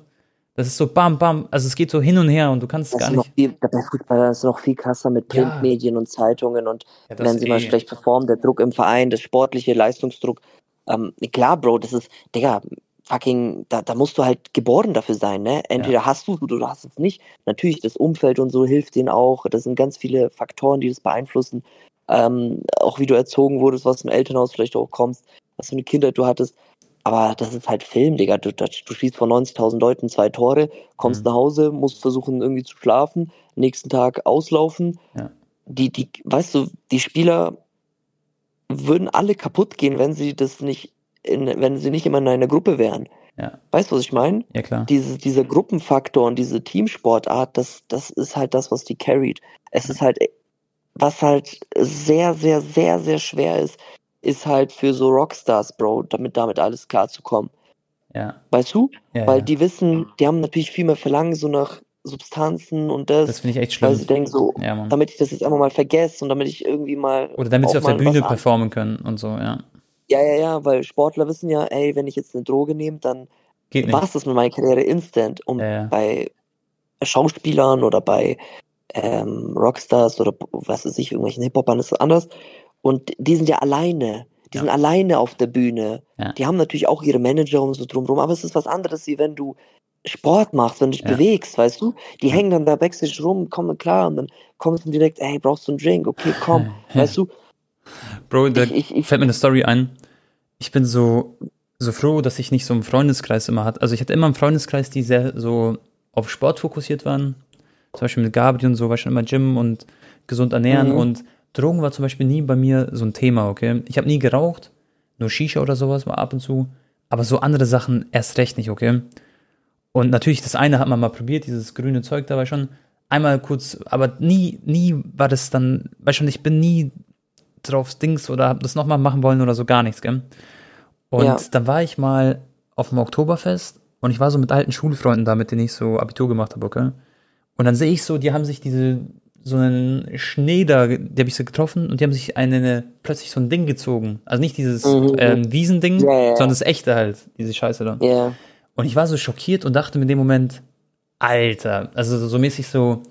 Das ist so bam, bam, also es geht so hin und her und du kannst Das gar nicht. viel, bei Fußballern ist noch viel krasser mit Ja. Printmedien und Zeitungen und Ja, wenn sie mal eh. schlecht performen, der Druck im Verein, der sportliche Leistungsdruck. Ähm, klar, Bro, das ist, Digga, fucking, da, da musst du halt geboren dafür sein, ne? Entweder hast du es oder du hast es nicht. Natürlich, das Umfeld und so hilft denen auch. Das sind ganz viele Faktoren, die das beeinflussen. Ähm, auch wie du erzogen wurdest, was im Elternhaus vielleicht auch kommst, was für eine Kindheit du hattest. Aber das ist halt Film, Digga. Du, du, du schießt vor 90.000 Leuten zwei Tore, kommst Mhm. nach Hause, musst versuchen irgendwie zu schlafen, nächsten Tag auslaufen. Ja. Die, die, weißt du, die Spieler würden alle kaputt gehen, wenn sie das nicht, in, wenn sie nicht immer in einer Gruppe wären. Ja. Weißt du, was ich meine? Ja, klar. Diese, dieser Gruppenfaktor und diese Teamsportart, das, das ist halt das, was die carried. Es ist halt, was halt sehr, sehr, sehr, sehr schwer ist, ist halt für so Rockstars, Bro, damit damit alles klar zu kommen. Ja. Weißt du? ja Weil ja. die wissen, die haben natürlich viel mehr Verlangen so nach Substanzen und das, Das finde ich echt weil schlimm. sie denken so, Ja, damit ich das jetzt einfach mal vergesse und damit ich irgendwie mal Oder damit sie auf der Bühne performen können und so, ja. Ja, ja, ja, weil Sportler wissen ja, ey, wenn ich jetzt eine Droge nehme, dann war es das mit meiner Karriere instant. Und Ja, ja. bei Schauspielern oder bei ähm, Rockstars oder was weiß ich, irgendwelchen Hip-Hopern ist es anders. Und die sind ja alleine. Die sind alleine auf der Bühne. Die haben natürlich auch ihre Manager und so drumherum, aber es ist was anderes, wie wenn du Sport machst, wenn du dich Ja. bewegst, weißt du? Die hängen dann da backstage rum, kommen klar und dann kommst du direkt, ey, brauchst du einen Drink? Okay, komm. *laughs* weißt du? Bro, da Ich, ich, ich, fällt mir eine Story ein. Ich bin so, so froh, dass ich nicht so einen Freundeskreis immer hatte. Also ich hatte immer einen Freundeskreis, die sehr so auf Sport fokussiert waren. Zum Beispiel mit Gabriel und so war schon immer Gym und gesund ernähren Mhm. und Drogen war zum Beispiel nie bei mir so ein Thema, okay? Ich habe nie geraucht, nur Shisha oder sowas mal ab und zu, aber so andere Sachen erst recht nicht, okay? Und natürlich, das eine hat man mal probiert, dieses grüne Zeug dabei schon. Einmal kurz, aber nie, nie war das dann, weißt schon, ich bin nie drauf Dings oder hab das nochmal machen wollen oder so gar nichts, gell? Und Ja. dann war ich mal auf dem Oktoberfest und ich war so mit alten Schulfreunden da, mit denen ich so Abitur gemacht habe, okay? Und dann sehe ich so, die haben sich diese, so einen Schnee da, die habe ich so getroffen und die haben sich eine, eine plötzlich so ein Ding gezogen. Also nicht dieses Mhm. ähm, Wiesending, Ja, ja, sondern das echte halt, diese Scheiße da. Ja. Und ich war so schockiert und dachte mir in dem Moment, Alter, also so, mäßig so,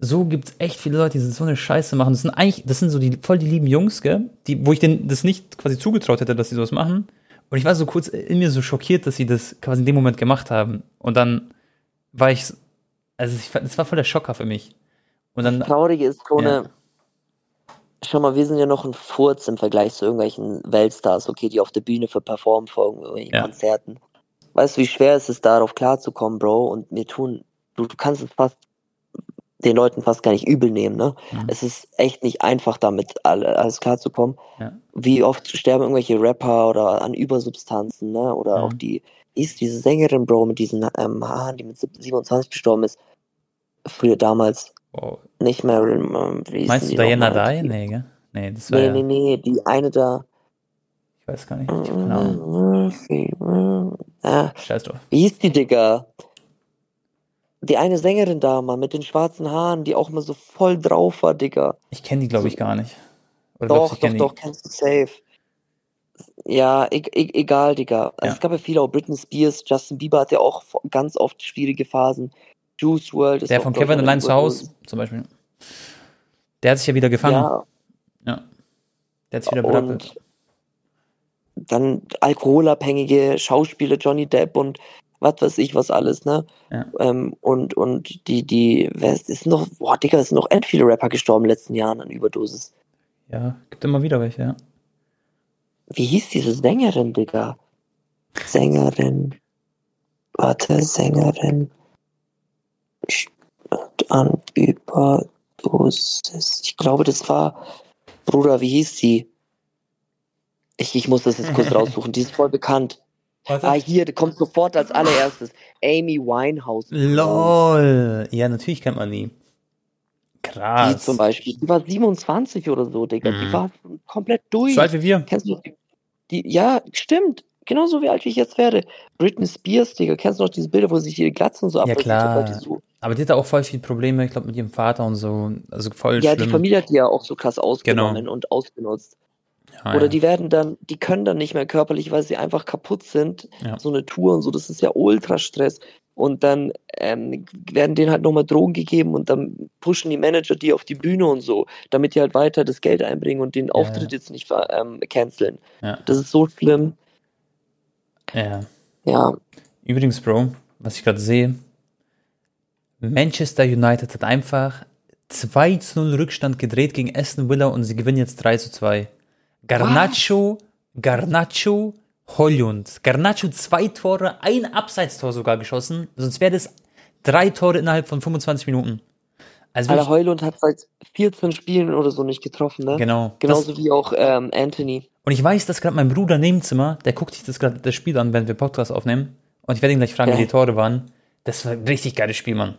so gibt's echt viele Leute, die so eine Scheiße machen. Das sind eigentlich, das sind so die voll die lieben Jungs, gell? Die, wo ich denen das nicht quasi zugetraut hätte, dass sie sowas machen. Und ich war so kurz in mir so schockiert, dass sie das quasi in dem Moment gemacht haben. Und dann war ich, also ich, das war voll der Schocker für mich. Und dann, Traurige ist, Tone, Ja. schau mal, wir sind ja noch ein Furz im Vergleich zu irgendwelchen Weltstars, okay, die auf der Bühne für performen vor irgendwelchen Ja. Konzerten. Weißt du, wie schwer es ist, darauf klarzukommen, Bro? Und mir tun, du, du kannst es fast den Leuten fast gar nicht übel nehmen, ne? Mhm. Es ist echt nicht einfach, damit alle, alles klarzukommen. Ja. Wie oft sterben irgendwelche Rapper oder an Übersubstanzen, ne? Oder Mhm. auch die, ist diese Sängerin, Bro, mit diesen ähm, Haaren, die mit 27 gestorben ist. Früher damals. wow. Nicht Marilyn, ähm, meinst du Diana? Dye? Nee, gell? Nee, das war Nee, ja, nee, nee, die eine da. Ich weiß gar nicht, ich keine Ahnung. Ah, Scheiß drauf. wie hieß die, Digga? Die eine Sängerin da, Mann, mit den schwarzen Haaren, die auch immer so voll drauf war, Digga. Ich kenne die, glaube ich, gar nicht. Oder Doch, doch, doch, kennst du safe. Ja, e e egal, Digga. Also Ja. Es gab ja viele, auch Britney Spears, Justin Bieber hat ja auch ganz oft schwierige Phasen. Juice World ist Der von Kevin allein zu Hause, zum Beispiel. Der hat sich ja wieder gefangen. Ja, Ja. Der hat sich wieder berappelt. Dann alkoholabhängige Schauspieler, Johnny Depp und was weiß ich, was alles, ne? Ja. Ähm, und, und die, die, wer ist, ist noch, boah, Digga, es sind noch end viele Rapper gestorben in den letzten Jahren an Überdosis. Ja, gibt immer wieder welche, ja. Wie hieß diese Sängerin, Digga? Sängerin. Warte, Sängerin. An Überdosis. Ich glaube, das war. Bruder, wie hieß sie? Ich, ich muss das jetzt kurz *laughs* raussuchen. Die ist voll bekannt. Ah, hier, die kommt sofort als allererstes. Amy Winehouse. LOL. Ja, natürlich kennt man die. Die Krass. zum Beispiel. Die war 27 oder so, Digga. Die Mhm. war komplett durch. So alt wie wir. Kennst du die, die, ja, stimmt. Genauso wie alt wie ich jetzt werde. Britney Spears, Digga, kennst du noch diese Bilder, wo sie sich ihre Glatzen so Ja, abrasiert klar. hat, die so, Aber die hatte auch voll viele Probleme, ich glaube, mit ihrem Vater und so. Also voll Ja, schlimm. die Familie hat die ja auch so krass ausgenommen Genau. und ausgenutzt. Ja, Oder ja. die werden dann, die können dann nicht mehr körperlich, weil sie einfach kaputt sind. Ja. So eine Tour und so, das ist ja Ultrastress. Und dann ähm, werden denen halt nochmal Drogen gegeben und dann pushen die Manager die auf die Bühne und so, damit die halt weiter das Geld einbringen und den Auftritt jetzt nicht ähm, canceln. Ja. Das ist so schlimm. ja. Ja, Übrigens, Bro, was ich gerade sehe, Manchester United hat einfach 2 zu 0 Rückstand gedreht gegen Aston Villa und sie gewinnen jetzt 3 zu 2. Garnacho, Garnacho, Hollund. Garnacho zwei Tore, ein Abseitstor sogar geschossen, sonst wäre das drei Tore innerhalb von 25 Minuten. Also Alter Heulund hat seit 14 Spielen oder so nicht getroffen, ne? genau. Genauso wie auch ähm, Anthony. und ich weiß, dass gerade mein Bruder neben Zimmer, der guckt sich das gerade das Spiel an, während wir Podcast aufnehmen. Und ich werde ihn gleich fragen, Ja. wie die Tore waren. Das war ein richtig geiles Spiel, Mann.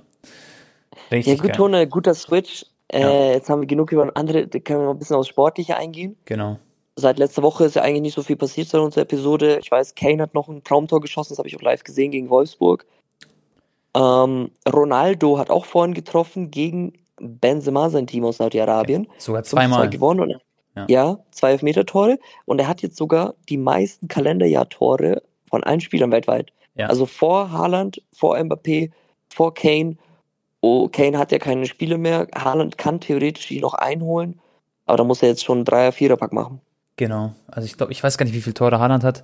Ja, Richtig gut, geil. Tone, guter Switch. Äh, Ja. Jetzt haben wir genug über andere, da können wir mal ein bisschen aufs Sportliche eingehen. Genau. Seit letzter Woche ist ja eigentlich nicht so viel passiert seit unserer Episode. Ich weiß, Kane hat noch ein Traumtor geschossen, das habe ich auch live gesehen gegen Wolfsburg. Ähm, Ronaldo hat auch vorhin getroffen gegen Benzema, sein Team aus Saudi-Arabien. Sogar 5-2 zweimal. gewonnen. Und, Ja. ja. zwei Elfmeter-Tore. Und er hat jetzt sogar die meisten Kalenderjahr-Tore von allen Spielern weltweit. Ja. Also vor Haaland, vor Mbappé, vor Kane. Oh, Kane hat ja keine Spiele mehr. Haaland kann theoretisch ihn noch einholen. Aber da muss er jetzt schon einen Dreier-, Vierer-Pack machen. Genau. Also ich glaube, ich weiß gar nicht, wie viele Tore Haaland hat.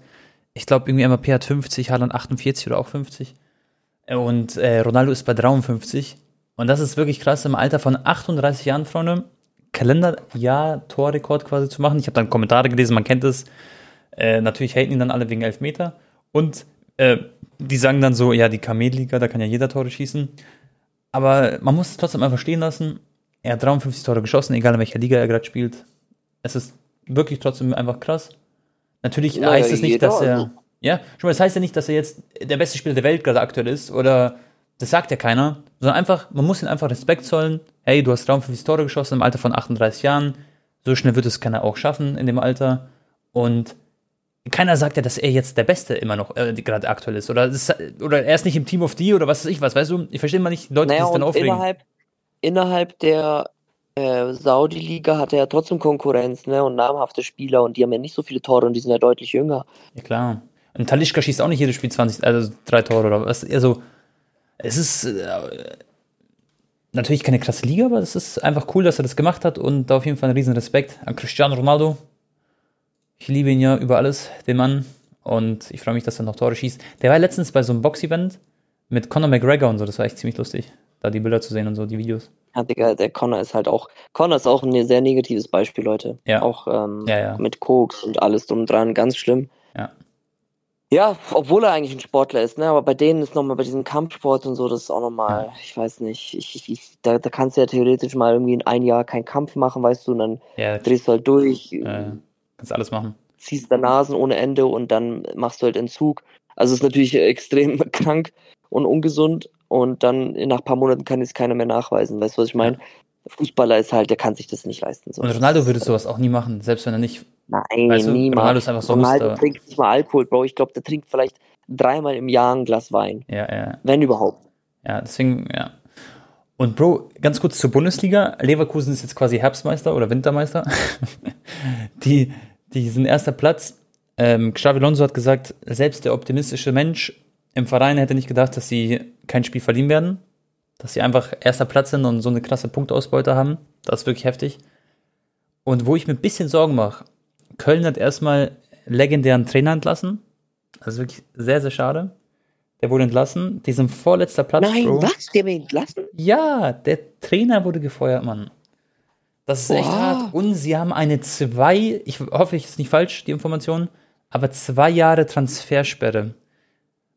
Ich glaube, irgendwie MAP hat 50, Haaland 48 oder auch 50. Und äh, Ronaldo ist bei 53. Und das ist wirklich krass, im Alter von 38 Jahren, Freunde, Kalenderjahr-Torrekord quasi zu machen. Ich habe dann Kommentare gelesen, man kennt es. Äh, natürlich haten ihn dann alle wegen Elfmeter. Und äh, die sagen dann so, ja, die Kamelliga, da kann ja jeder Tore schießen. Aber man muss es trotzdem einfach stehen lassen. Er hat 53 Tore geschossen, egal in welcher Liga er gerade spielt. Es ist wirklich trotzdem einfach krass. Natürlich Naja, heißt es nicht, dass er. also- Ja, schon mal, das heißt ja nicht, dass er jetzt der beste Spieler der Welt gerade aktuell ist oder das sagt ja keiner, sondern einfach, man muss ihm einfach Respekt zollen. Hey, du hast 53 Tore geschossen im Alter von 38 Jahren. So schnell wird es keiner auch schaffen in dem Alter. Und keiner sagt ja, dass er jetzt der Beste immer noch äh, gerade aktuell ist. Oder, ist, oder er ist nicht im Team of D oder was weiß ich was. Weißt du, ich verstehe immer nicht die Leute, die Naja, sich dann aufregen. innerhalb, innerhalb der äh, Saudi-Liga hat er ja trotzdem Konkurrenz, ne? Und namhafte Spieler und die haben ja nicht so viele Tore und die sind ja deutlich jünger. Ja, klar. Und Talischka schießt auch nicht jedes Spiel 20, also drei Tore oder was. Also, es ist äh, natürlich keine krasse Liga, aber es ist einfach cool, dass er das gemacht hat und da auf jeden Fall einen riesen Respekt an Cristiano Ronaldo. Ich liebe ihn ja über alles, den Mann. Und ich freue mich, dass er noch Tore schießt. Der war letztens bei so einem Box-Event mit Conor McGregor und so. Das war echt ziemlich lustig, da die Bilder zu sehen und so, die Videos. Ja, Digga, der Connor ist halt auch, Connor ist auch ein sehr negatives Beispiel, Leute. Ja. Auch ähm, Ja, ja. mit Koks und alles drum und dran, ganz schlimm. Ja. Ja, obwohl er eigentlich ein Sportler ist, ne? Aber bei denen ist nochmal bei diesem Kampfsport und so, das ist auch nochmal, ich weiß nicht, ich, ich, ich, da, da kannst du ja theoretisch mal irgendwie in ein Jahr keinen Kampf machen, weißt du, und dann Ja, drehst du halt durch, äh, kannst alles machen. ziehst da Nasen ohne Ende und dann machst du halt Entzug. Also es ist natürlich *laughs* extrem krank und ungesund und dann nach ein paar Monaten kann es keiner mehr nachweisen. Weißt du, was ich meine? Fußballer ist halt, der kann sich das nicht leisten. So. Und Ronaldo würde sowas auch nie machen, selbst wenn er nicht. Nein, weißt du, niemals. Ronaldo ist einfach so Ronaldo Muster. trinkt nicht mal Alkohol, Bro. Ich glaube, der trinkt vielleicht dreimal im Jahr ein Glas Wein. Ja, ja. Wenn überhaupt. Ja, deswegen, ja. Und Bro, ganz kurz zur Bundesliga. Leverkusen ist jetzt quasi Herbstmeister oder Wintermeister. *laughs* die, die sind erster Platz. Ähm, Xavi Alonso hat gesagt, selbst der optimistische Mensch im Verein hätte nicht gedacht, dass sie kein Spiel verlieren werden. Dass sie einfach erster Platz sind und so eine krasse Punktausbeute haben. Das ist wirklich heftig. Und wo ich mir ein bisschen Sorgen mache, Köln hat erstmal legendären Trainer entlassen. Das ist wirklich sehr, sehr schade. Der wurde entlassen. Die sind vorletzter Platz, Nein, Bro. was? Der mir entlassen? Ja, der Trainer wurde gefeuert, Mann. Das ist echt Boah. hart. Und sie haben eine zwei, ich hoffe, ich ist nicht falsch, die Information, aber zwei Jahre Transfersperre.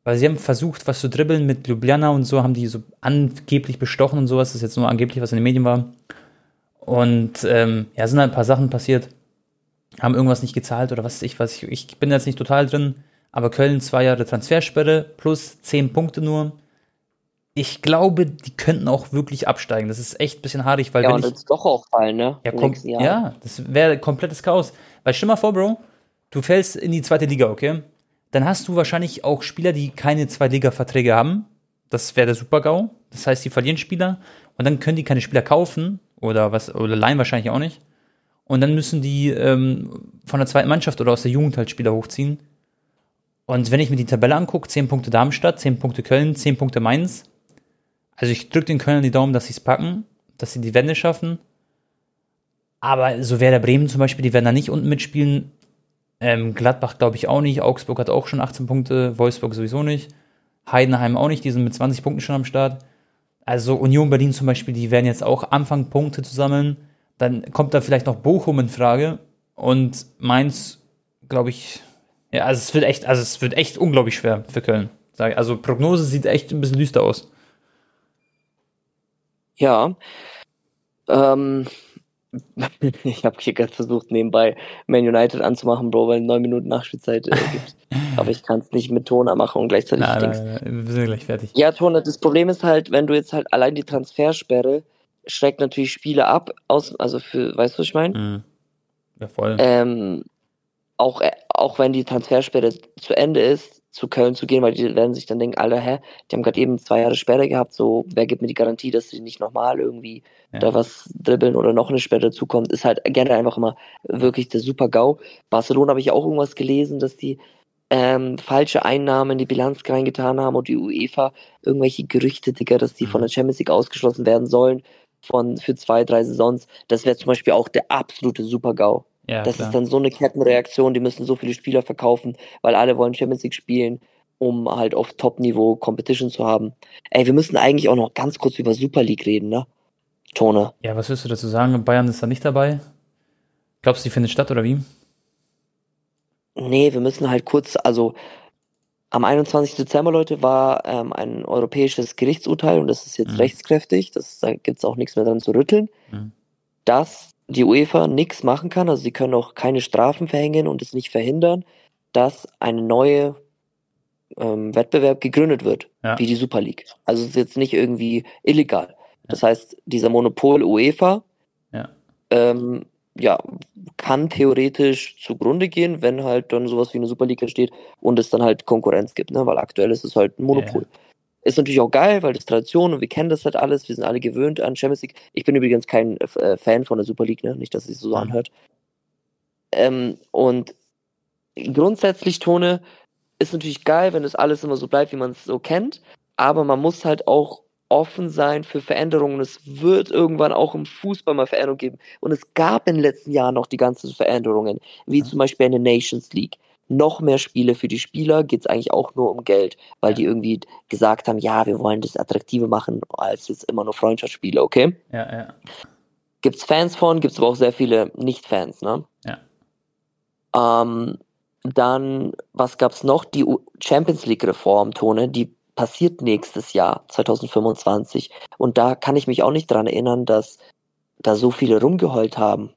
Weil sie haben versucht, was zu dribbeln mit Ljubljana und so, haben die so angeblich bestochen und sowas. Das ist jetzt nur angeblich, was in den Medien war. Und ähm, ja, sind halt ein paar Sachen passiert. Haben irgendwas nicht gezahlt oder was weiß ich, was ich, ich bin jetzt nicht total drin. Aber Köln zwei Jahre Transfersperre plus zehn Punkte nur. Ich glaube, die könnten auch wirklich absteigen. Das ist echt ein bisschen haarig, weil Ja, wenn und ich. jetzt doch auch fallen, ne? Ja, komm, ja, das wäre komplettes Chaos. Weil stell mal vor, Bro, du fällst in die zweite Liga, okay? Dann hast du wahrscheinlich auch Spieler, die keine Zweitliga-Verträge haben. Das wäre der Super-GAU. Das heißt, die verlieren Spieler und dann können die keine Spieler kaufen oder was, oder leihen wahrscheinlich auch nicht. Und dann müssen die ähm, von der zweiten Mannschaft oder aus der Jugend halt Spieler hochziehen. Und wenn ich mir die Tabelle angucke, 10 Punkte Darmstadt, 10 Punkte Köln, 10 Punkte Mainz. Also ich drücke den Kölnern die Daumen, dass sie es packen, dass sie die Wende schaffen. Aber so Werder Bremen zum Beispiel, die werden da nicht unten mitspielen. Ähm, Gladbach glaube ich auch nicht. Augsburg hat auch schon 18 Punkte. Wolfsburg sowieso nicht. Heidenheim auch nicht. Die sind mit 20 Punkten schon am Start. Also Union Berlin zum Beispiel, die werden jetzt auch anfangen, Punkte zu sammeln. Dann kommt da vielleicht noch Bochum in Frage. Und Mainz, glaube ich, ja, also es wird echt, also es wird echt unglaublich schwer für Köln. Also Prognose sieht echt ein bisschen düster aus. Ja. Ähm, *laughs* ich habe hier gerade versucht, nebenbei Man United anzumachen, Bro, weil neun Minuten Nachspielzeit äh, gibt. *laughs* Aber ich kann es nicht mit Toner machen und gleichzeitig Nein, Dings. nein, nein, wir sind gleich fertig. Ja, Toner, das Problem ist halt, wenn du jetzt halt allein die Transfersperre schreckt natürlich Spiele ab, aus, also für, weißt du, was ich meine? Mhm. Ja, voll. Ähm, auch, äh, auch wenn die Transfersperre zu Ende ist, zu Köln zu gehen, weil die werden sich dann denken, Alter, hä, die haben gerade eben zwei Jahre Sperre gehabt, so, wer gibt mir die Garantie, dass sie nicht nochmal irgendwie Ja. da was dribbeln oder noch eine Sperre dazukommt, ist halt gerne einfach immer wirklich der super GAU. Barcelona habe ich auch irgendwas gelesen, dass die ähm, falsche Einnahmen in die Bilanz reingetan haben und die UEFA irgendwelche Gerüchte, Digga, dass die Mhm. von der Champions League ausgeschlossen werden sollen von für zwei, drei Saisons. Das wäre zum Beispiel auch der absolute Super-GAU. Ja, Das klar. ist dann so eine Kettenreaktion, die müssen so viele Spieler verkaufen, weil alle wollen Champions League spielen, um halt auf Top-Niveau Competition zu haben. Ey, wir müssen eigentlich auch noch ganz kurz über Super League reden, ne? Tone. ja, was willst du dazu sagen? Bayern ist da nicht dabei. Glaubst du, die findet statt oder wie? Nee, wir müssen halt kurz, also am 21. Dezember, Leute, war ähm, ein europäisches Gerichtsurteil und das ist jetzt Mhm. rechtskräftig, das, da gibt es auch nichts mehr dran zu rütteln, Mhm. dass die UEFA nichts machen kann, also sie können auch keine Strafen verhängen und es nicht verhindern, dass eine neue ähm, Wettbewerb gegründet wird, Ja. wie die Super League. Also es ist jetzt nicht irgendwie illegal. Das heißt, dieser Monopol UEFA Ja. ähm, ja, kann theoretisch zugrunde gehen, wenn halt dann sowas wie eine Super League entsteht und es dann halt Konkurrenz gibt, ne? weil aktuell ist es halt ein Monopol. Ist natürlich auch geil, weil das Tradition und wir kennen das halt alles, wir sind alle gewöhnt an Champions League. Ich bin übrigens kein äh, Fan von der Super League, ne? nicht, dass es sich so Mhm. anhört. Ähm, und grundsätzlich, Tone, ist natürlich geil, wenn das alles immer so bleibt, wie man es so kennt, aber man muss halt auch offen sein für Veränderungen. Es wird irgendwann auch im Fußball mal Veränderungen geben. Und es gab in den letzten Jahren noch die ganzen Veränderungen, wie Ja. zum Beispiel eine Nations League. Noch mehr Spiele für die Spieler geht es eigentlich auch nur um Geld, weil Ja. die irgendwie gesagt haben, ja, wir wollen das attraktiver machen als jetzt immer nur Freundschaftsspiele, okay? Ja, ja. Gibt es Fans von, gibt es aber auch sehr viele Nicht-Fans, ne? Ja. Ähm, dann, was gab's noch? Die Champions League-Reform, Tone, die passiert nächstes Jahr, 2025. Und da kann ich mich auch nicht dran erinnern, dass da so viele rumgeheult haben.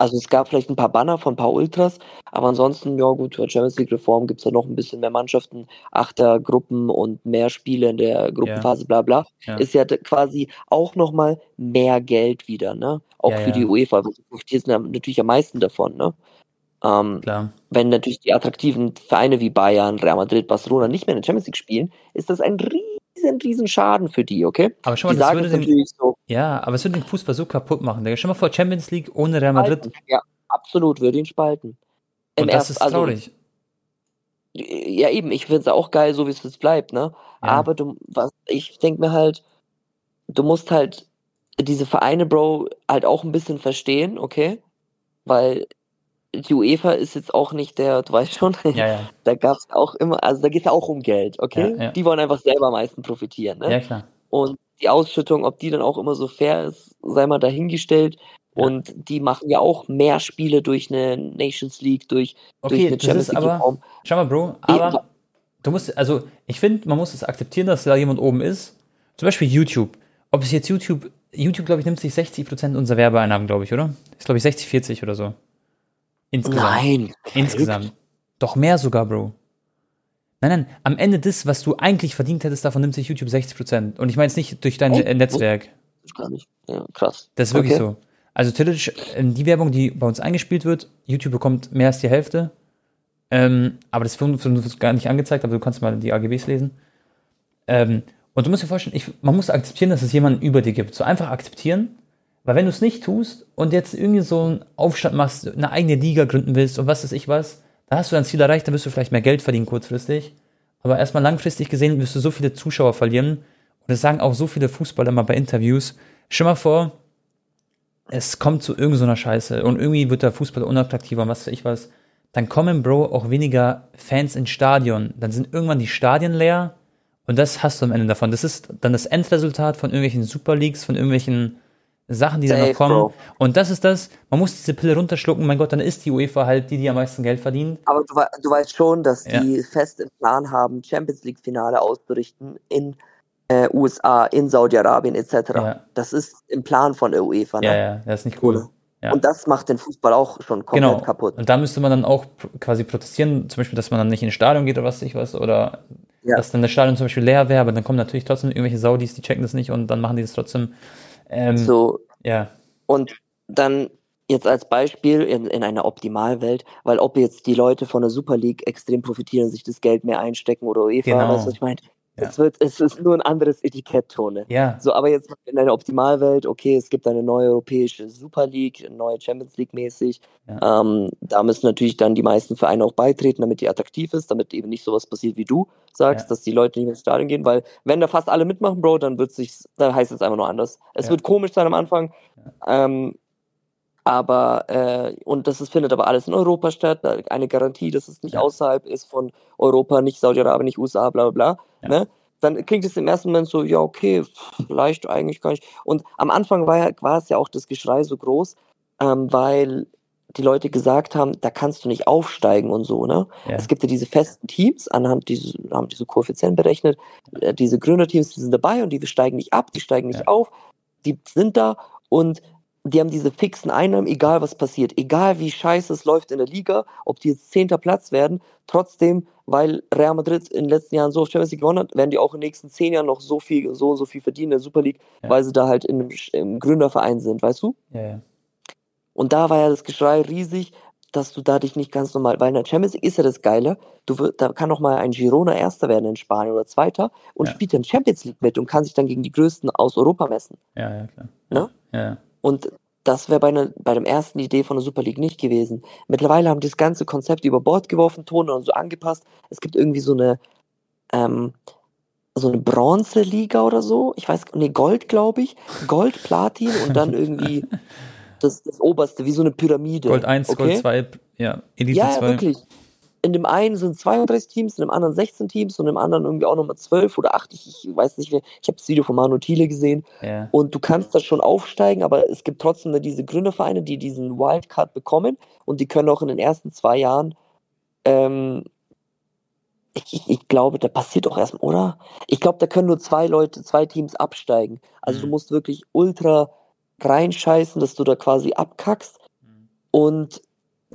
Ja. Also es gab vielleicht ein paar Banner von ein paar Ultras, aber ansonsten, ja gut, bei Champions League-Reform gibt's ja noch ein bisschen mehr Mannschaften, Achtergruppen und mehr Spiele in der Gruppenphase, bla bla Ja. ist ja quasi auch nochmal mehr Geld wieder, ne? Auch Ja, für ja. die UEFA. Die sind ja natürlich am meisten davon, ne? Ähm, Klar. wenn natürlich die attraktiven Vereine wie Bayern, Real Madrid, Barcelona nicht mehr in der Champions League spielen, ist das ein riesen, riesen Schaden für die, okay? Aber Die mal, das sagen würde den, natürlich so. ja, aber es würde den Fußball so kaputt machen. Stell mal vor, Champions League ohne Real Madrid. Spalten. Ja, absolut, würde ihn spalten. Im Und das Erst- ist also, traurig. Ja, eben, ich finde es auch geil, so wie es jetzt bleibt, ne? Ja. Aber du, was, ich denke mir halt, du musst halt diese Vereine, Bro, halt auch ein bisschen verstehen, okay? Weil die UEFA ist jetzt auch nicht der, du weißt schon, Ja, ja. *laughs* da gab's auch immer, also da geht es auch um Geld, okay? Ja, ja. Die wollen einfach selber am meisten profitieren, ne? Ja, klar. Und die Ausschüttung, ob die dann auch immer so fair ist, sei mal dahingestellt. Ja. Und die machen ja auch mehr Spiele durch eine Nations League, durch, durch Okay, eine das Champions League. aber, schau mal, Bro, aber du musst, also ich finde, man muss es akzeptieren, dass da jemand oben ist. Zum Beispiel YouTube. Ob es jetzt YouTube, YouTube, glaube ich, nimmt sich 60% unserer Werbeeinnahmen, glaube ich, oder? Ist, glaube ich, 60, 40 oder so. Insgesamt. Nein. Insgesamt. Doch mehr sogar, Bro. Nein, nein, am Ende das, was du eigentlich verdient hättest, davon nimmt sich YouTube 60%. Und ich meine es nicht durch dein Oh, äh, Netzwerk. Ich gar nicht. Ja, krass. Das ist wirklich Okay. so. Also theoretisch, ähm, die Werbung, die bei uns eingespielt wird, YouTube bekommt mehr als die Hälfte. Ähm, aber das wird wird gar nicht angezeigt, aber du kannst mal die AGBs lesen. Ähm, und du musst dir vorstellen, ich, man muss akzeptieren, dass es jemanden über dir gibt. So einfach akzeptieren. Weil wenn du es nicht tust und jetzt irgendwie so einen Aufstand machst, eine eigene Liga gründen willst und was weiß ich was, da hast du dein Ziel erreicht, dann wirst du vielleicht mehr Geld verdienen kurzfristig. Aber erstmal langfristig gesehen wirst du so viele Zuschauer verlieren. Und das sagen auch so viele Fußballer mal bei Interviews. Stell mal vor, es kommt zu irgendeiner Scheiße und irgendwie wird der Fußball unattraktiver und was weiß ich was. Dann kommen, Bro, auch weniger Fans ins Stadion. Dann sind irgendwann die Stadien leer und das hast du am Ende davon. Das ist dann das Endresultat von irgendwelchen Super von irgendwelchen Sachen, die dann Safe, noch kommen. Bro. Und das ist das, man muss diese Pille runterschlucken, mein Gott, dann ist die UEFA halt die, die am meisten Geld verdient. Aber du, du weißt schon, dass Ja. die fest im Plan haben, Champions League-Finale auszurichten in äh, USA, in Saudi-Arabien etc. Ja. Das ist im Plan von der UEFA. Ne? Ja, ja, das ist nicht cool. Ja. Und das macht den Fußball auch schon komplett Genau. kaputt. Und da müsste man dann auch quasi protestieren, zum Beispiel, dass man dann nicht ins Stadion geht oder was weiß ich was, oder dass dann das Stadion zum Beispiel leer wäre, aber dann kommen natürlich trotzdem irgendwelche Saudis, die checken das nicht und dann machen die das trotzdem. Ähm, So, Ja, Und dann jetzt als Beispiel in, in einer Optimalwelt, weil ob jetzt die Leute von der Super League extrem profitieren, sich das Geld mehr einstecken oder UEFA, Genau. weißt du, was ich meine? Ja. Es, wird, es ist nur ein anderes Etiketttone. ja, So, aber jetzt in einer Optimalwelt, okay, es gibt eine neue europäische Super League, eine neue Champions League mäßig. Ja. Ähm, da müssen natürlich dann die meisten Vereine auch beitreten, damit die attraktiv ist, damit eben nicht sowas passiert, wie du sagst, Ja. dass die Leute nicht mehr ins Stadion gehen, weil wenn da fast alle mitmachen, Bro, dann wird sich, dann heißt es einfach nur anders. Es wird komisch sein am Anfang, ähm, aber äh, und das ist, findet aber alles in Europa statt. Eine Garantie, dass es nicht Ja. außerhalb ist von Europa, nicht Saudi-Arabien, nicht USA, bla bla bla. Ja. Ne? Dann klingt es im ersten Moment so, ja, okay, vielleicht eigentlich gar nicht. Und am Anfang war, ja, war es ja auch das Geschrei so groß, ähm, weil die Leute gesagt haben, da kannst du nicht aufsteigen und so, ne? Ja. Es gibt ja diese festen Teams, anhand diese, haben diese Koeffizienten berechnet, äh, diese Gründerteams, die sind dabei und die steigen nicht ab, die steigen nicht Ja. auf, die sind da und die haben diese fixen Einnahmen, egal was passiert, egal wie scheiße es läuft in der Liga, ob die jetzt zehnter Platz werden, trotzdem, weil Real Madrid in den letzten Jahren so auf Champions League gewonnen hat, werden die auch in den nächsten zehn Jahren noch so viel, so und so viel verdienen in der Super League, Ja. weil sie da halt in im Gründerverein sind, weißt du? Ja, ja. Und da war ja das Geschrei riesig, dass du da dich nicht ganz normal, weil in der Champions League ist ja das Geile, du wirst, da kann auch mal ein Girona Erster werden in Spanien oder Zweiter und Ja. spielt dann Champions League mit und kann sich dann gegen die Größten aus Europa messen. Ja, ja, klar. Ne? Ja. Und das wäre bei, einer- bei dem ersten Idee von der Super League nicht gewesen. Mittlerweile haben die das ganze Konzept über Bord geworfen, Tone und so angepasst. Es gibt irgendwie so eine, ähm, so eine Bronze-Liga oder so. Ich weiß, nee, Gold, glaube ich. Gold, Platin und dann irgendwie *laughs* das, das oberste, wie so eine Pyramide. Gold 1, okay? Gold 2, ja, Elite Ja, ja, 2. wirklich. In dem einen sind 32 Teams, in dem anderen 16 Teams und im anderen irgendwie auch nochmal 12 oder 8. Ich, ich weiß nicht mehr. Ich habe das Video von Manu Thiele gesehen. Ja. Und du kannst da schon aufsteigen, aber es gibt trotzdem diese Gründervereine, die diesen Wildcard bekommen und die können auch in den ersten zwei Jahren, ähm, ich, ich, ich glaube, da passiert auch erstmal, oder? Ich glaube, da können nur zwei Leute, zwei Teams absteigen. Also du Mhm. musst wirklich ultra reinscheißen, dass du da quasi abkackst und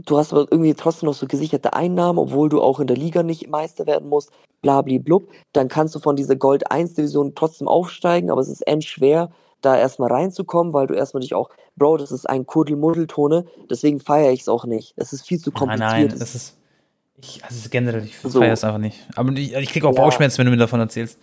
du hast aber irgendwie trotzdem noch so gesicherte Einnahmen, obwohl du auch in der Liga nicht Meister werden musst, blabli-blub. Dann kannst du von dieser Gold 1 Division trotzdem aufsteigen, aber es ist end schwer, da erstmal reinzukommen, weil du erstmal dich auch, Bro, das ist ein Kuddelmuddeltone, deswegen feiere ich es auch nicht. Es ist viel zu Nein, kompliziert. nein, Es- das ist. Ich, also generell, ich So. feiere es einfach nicht. Aber ich, ich kriege auch Ja. Bauchschmerzen, wenn du mir davon erzählst.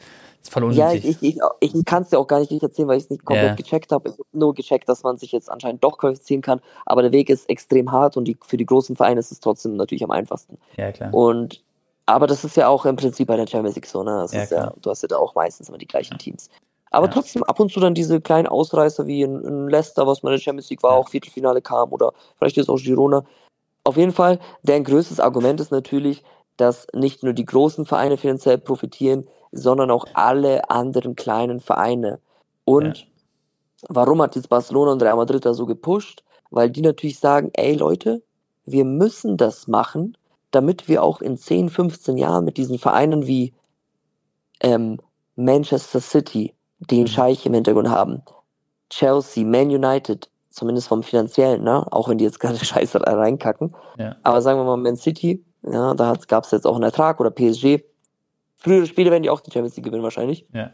Ist voll ja, unnötig. ich, ich, ich, ich kann es dir auch gar nicht erzählen, weil ich es nicht komplett Ja. gecheckt habe. Ich habe nur gecheckt, dass man sich jetzt anscheinend doch qualifizieren kann, aber der Weg ist extrem hart und die, für die großen Vereine ist es trotzdem natürlich am einfachsten. ja, klar. Und aber das ist ja auch im Prinzip bei der Champions League so, ne? Das Ja, ja, du hast ja da auch meistens immer die gleichen Teams. Aber Ja. trotzdem ab und zu dann diese kleinen Ausreißer wie in, in Leicester, was mal in der Champions League war, auch Viertelfinale kam oder vielleicht ist auch Girona. Auf jeden Fall, deren größtes Argument ist natürlich, dass nicht nur die großen Vereine finanziell profitieren, sondern auch alle anderen kleinen Vereine. Und Ja. warum hat jetzt Barcelona und Real Madrid da so gepusht? Weil die natürlich sagen, ey Leute, wir müssen das machen, damit wir auch in 10, 15 Jahren mit diesen Vereinen wie ähm, Manchester City, einen Mhm. Scheich im Hintergrund haben, Chelsea, Man United, zumindest vom finanziellen, ne? auch wenn die jetzt gerade *laughs* scheiße reinkacken, Ja. aber sagen wir mal Man City, ja, da gab es jetzt auch einen Ertrag oder PSG. Früher oder später werden die auch die Champions League gewinnen wahrscheinlich Ja.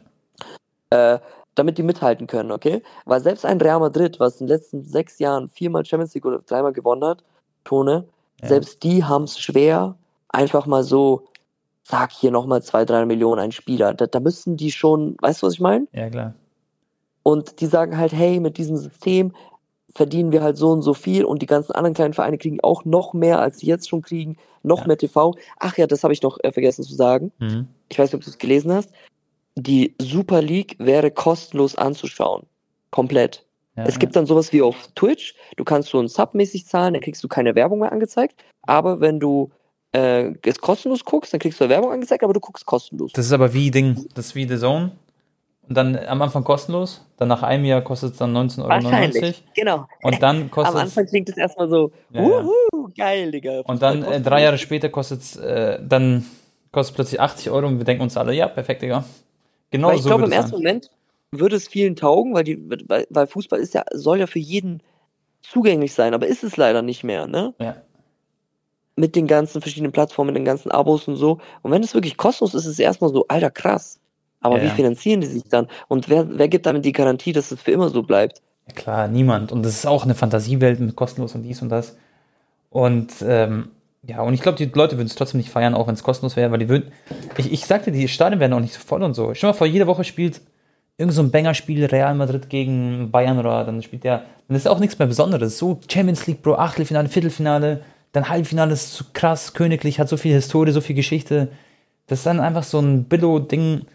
äh, damit die mithalten können, okay? Weil selbst ein Real Madrid, was in den letzten sechs Jahren viermal Champions League oder dreimal gewonnen hat, Tone, Ja. selbst die haben es schwer, einfach mal so, sag hier nochmal zwei, drei Millionen ein Spieler. Da, da müssen die schon, weißt du, was ich meine? ja, klar. Und die sagen halt, hey, mit diesem System verdienen wir halt so und so viel und die ganzen anderen kleinen Vereine kriegen auch noch mehr, als sie jetzt schon kriegen, noch Ja. mehr TV. Ach ja, das habe ich noch äh, vergessen zu sagen Mhm. ich weiß nicht, ob du es gelesen hast, die Super League wäre kostenlos anzuschauen. Komplett. Ja, es gibt dann sowas wie auf Twitch, du kannst so ein Sub-mäßig zahlen, dann kriegst du keine Werbung mehr angezeigt, aber wenn du äh, es kostenlos guckst, dann kriegst du Werbung angezeigt, aber du guckst kostenlos. Das ist aber wie Ding, das ist wie The Zone. Und dann am Anfang kostenlos, dann nach einem Jahr kostet es dann 19,99 Euro. Wahrscheinlich, genau. Und dann Am kostet es, Anfang klingt es erstmal so, Ja, wuhu, geil, Digga. und dann äh, drei Jahre später kostet es, äh, dann kostet es plötzlich 80 Euro und wir denken uns alle, ja, perfekt, Digga. Genau Weil ich so glaube, wird im ersten sein. Moment würde es vielen taugen, weil, die, weil, weil Fußball ist ja, soll ja für jeden zugänglich sein, aber ist es leider nicht mehr, ne? Ja. mit den ganzen verschiedenen Plattformen, den ganzen Abos und so. Und wenn es wirklich kostenlos ist, ist es erstmal so, alter, krass. Aber Ja, wie finanzieren die sich dann? Und wer, wer gibt damit die Garantie, dass es für immer so bleibt? Ja, klar, niemand. Und das ist auch eine Fantasiewelt mit kostenlos und dies und das. Und ähm, ja, und ich glaube, die Leute würden es trotzdem nicht feiern, auch wenn es kostenlos wäre, weil die würden. Ich, ich sagte, die Stadien werden auch nicht so voll und so. Stell mal vor, jede Woche spielt irgend so ein Banger-Spiel Real Madrid gegen Bayern oder dann spielt der. Dann ist auch nichts mehr Besonderes. So Champions League, Bro, Achtelfinale, Viertelfinale, dann Halbfinale ist so krass, königlich, hat so viel Historie, so viel Geschichte. Das ist dann einfach so ein Billo-Ding.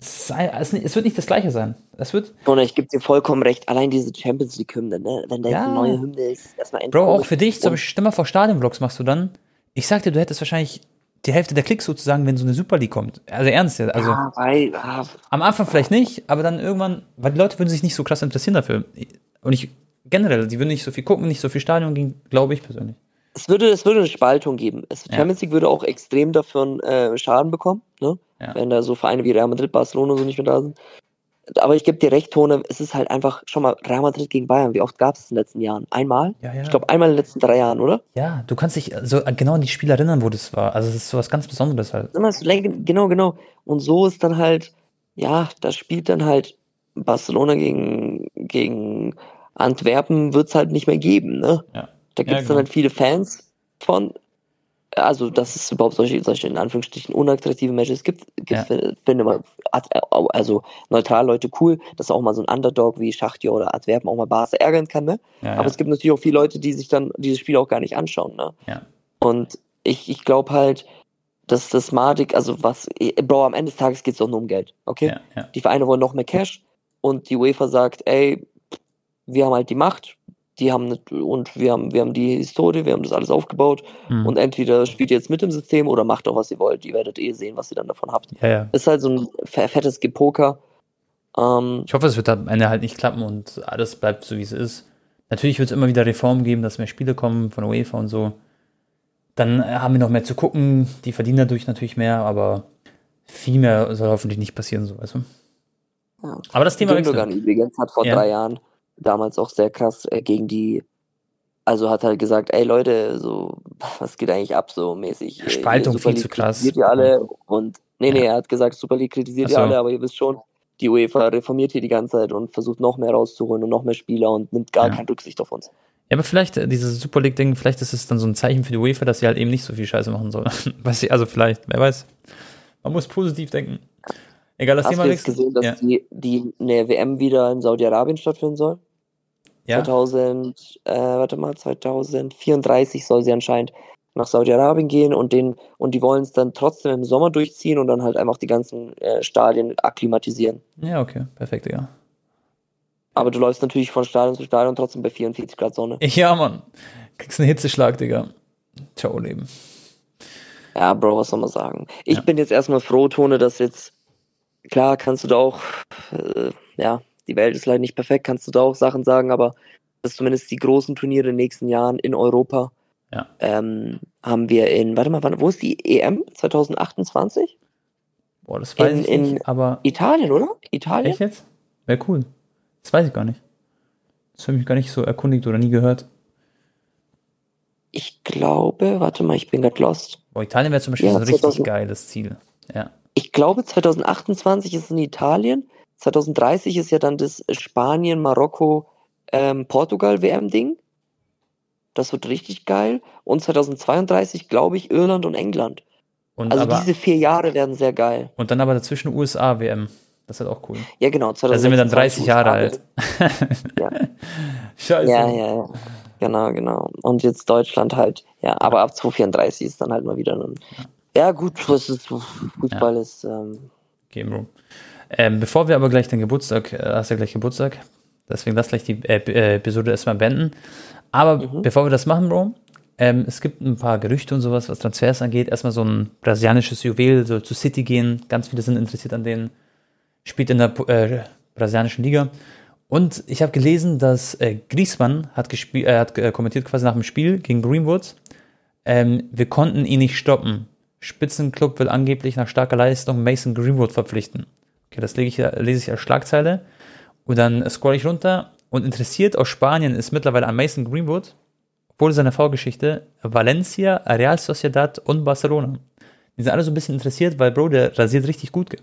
Es wird nicht das Gleiche sein. Es wird, Und ich gebe dir vollkommen recht, allein diese Champions League-Hymne, ne? wenn da jetzt Ja. eine neue Hymne ist, erstmal Bro, auch für dich, zum Beispiel, stell mal vor, Stadionvlogs machst du dann. Ich sag dir, du hättest wahrscheinlich die Hälfte der Klicks sozusagen, wenn so eine Super League kommt. Also ernst. Also ja, weil, ah, am Anfang vielleicht nicht, aber dann irgendwann, weil die Leute würden sich nicht so krass interessieren dafür. Und ich generell, die würden nicht so viel gucken, nicht so viel Stadion gehen, glaube ich persönlich. Es würde, es würde eine Spaltung geben. Es, Ja. Champions League würde auch extrem davon äh, Schaden bekommen, ne? Ja. wenn da so Vereine wie Real Madrid, Barcelona so nicht mehr da sind. Aber ich gebe dir recht, Tone, es ist halt einfach, schau mal, Real Madrid gegen Bayern, wie oft gab es in den letzten Jahren? Einmal? Ja, ja. Ich glaube, einmal in den letzten drei Jahren, oder? Ja, du kannst dich so genau an die Spiele erinnern, wo das war. Also es ist sowas ganz Besonderes halt. Genau, genau. Und so ist dann halt, ja, da spielt dann halt Barcelona gegen, gegen Antwerpen, wird es halt nicht mehr geben, ne? Ja. Da gibt es genau. dann halt viele Fans von. Also, dass es überhaupt solche, solche in Anführungsstrichen unattraktive Matches gibt, gibt Ja. finde at- also neutral Leute cool, dass auch mal so ein Underdog wie Schachtja oder Antwerpen auch mal Barca ärgern kann, ne? Ja, Aber ja. es gibt natürlich auch viele Leute, die sich dann dieses Spiel auch gar nicht anschauen, ne? Ja. Und ich, ich glaube halt, dass das Madig, also was, Bro, am Ende des Tages geht es doch nur um Geld, okay? ja. Die Vereine wollen noch mehr Cash und die UEFA sagt, ey, wir haben halt die Macht, die haben und wir haben, wir haben die Historie, wir haben das alles aufgebaut Hm. und entweder spielt ihr jetzt mit dem System oder macht doch, was ihr wollt. Ihr werdet eh sehen, was ihr dann davon habt. ja, ja. Ist halt so ein fe- fettes Gepoker. Ähm, Ich hoffe, es wird am Ende halt nicht klappen und alles bleibt so, wie es ist. Natürlich wird es immer wieder Reformen geben, dass mehr Spiele kommen von UEFA und so. Dann äh, haben wir noch mehr zu gucken. Die verdienen dadurch natürlich mehr, aber viel mehr soll hoffentlich nicht passieren, so, weißt du? Ja. Aber das Thema Gündogan übrigens hat vor Ja. drei Jahren damals auch sehr krass äh, gegen die, also hat halt gesagt, ey Leute, so, *laughs* was geht eigentlich ab, so mäßig. äh, Spaltung Super viel League zu krass. Kritisiert ihr alle und, nee, nee, Ja. er hat gesagt, Super League kritisiert Ach ihr so. alle, aber ihr wisst schon, die UEFA reformiert hier die ganze Zeit und versucht noch mehr rauszuholen und noch mehr Spieler und nimmt gar Ja. keine Rücksicht auf uns. Ja, aber vielleicht, äh, dieses Super League-Ding, vielleicht ist es dann so ein Zeichen für die UEFA, dass sie halt eben nicht so viel Scheiße machen soll. weiß ich, also vielleicht, wer weiß. Man muss positiv denken. Egal, das Hast Thema du jetzt gesehen, dass Ja. die, die eine WM wieder in Saudi-Arabien stattfinden soll? Ja? 2000, äh, warte mal, 2034 soll sie anscheinend nach Saudi-Arabien gehen und den und die wollen es dann trotzdem im Sommer durchziehen und dann halt einfach die ganzen äh, Stadien akklimatisieren. ja, okay, perfekt, Digga. Aber du läufst natürlich von Stadion zu Stadion trotzdem bei 44 Grad Sonne. *laughs* Ja, Mann. Kriegst einen Hitzeschlag, Digga. Ciao, Leben. Ja, Bro, was soll man sagen? Ich Ja. bin jetzt erstmal froh, Tone, dass jetzt, klar, kannst du da auch, äh, ja, die Welt ist leider nicht perfekt, kannst du da auch Sachen sagen, aber dass zumindest die großen Turniere in den nächsten Jahren in Europa Ja. ähm, haben wir in, warte mal, wann, wo ist die EM? 2028? Boah, das weiß In- ich in- nicht, aber Italien, oder? Italien? echt jetzt? Wäre cool. Das weiß ich gar nicht. Das habe ich gar nicht so erkundigt oder nie gehört. Ich glaube, warte mal, ich bin gerade lost. Boah, Italien wäre zum Beispiel Ja, so ein richtig 2000 geiles Ziel. Ja. Ich glaube, 2028 ist in Italien. 2030 ist ja dann das Spanien, Marokko, ähm, Portugal WM-Ding. Das wird richtig geil. Und 2032, glaube ich, Irland und England. Und, Also aber, diese vier Jahre werden sehr geil. und dann aber dazwischen USA WM. Das ist halt auch cool. Ja, genau. Da sind wir dann 30 Jahre alt. *laughs* Ja. Scheiße. Ja, ja, ja. Genau, genau. Und jetzt Deutschland halt. Ja, aber ab 2034 ist dann halt mal wieder ein. Ja, gut, Fußball ist. Ähm, Okay, Bro. Ähm, bevor wir aber gleich den Geburtstag, äh, hast ja gleich Geburtstag, deswegen lass gleich die äh, Episode erstmal beenden. Aber Mhm. bevor wir das machen, Bro, ähm, es gibt ein paar Gerüchte und sowas, was Transfers angeht. Erstmal so ein brasilianisches Juwel, soll zu City gehen. Ganz viele sind interessiert an denen. Spielt in der äh, brasilianischen Liga. Und ich habe gelesen, dass äh, Griezmann hat, gespielt, äh, hat äh, kommentiert quasi nach dem Spiel gegen Greenwood. Ähm, wir konnten ihn nicht stoppen. Spitzenclub will angeblich nach starker Leistung Mason Greenwood verpflichten. Okay, das ich, lese ich als Schlagzeile. Und dann scroll ich runter. Und interessiert aus Spanien ist mittlerweile an Mason Greenwood, obwohl seine Vorgeschichte, Valencia, Real Sociedad und Barcelona. Die sind alle so ein bisschen interessiert, weil Bro, der rasiert richtig gut.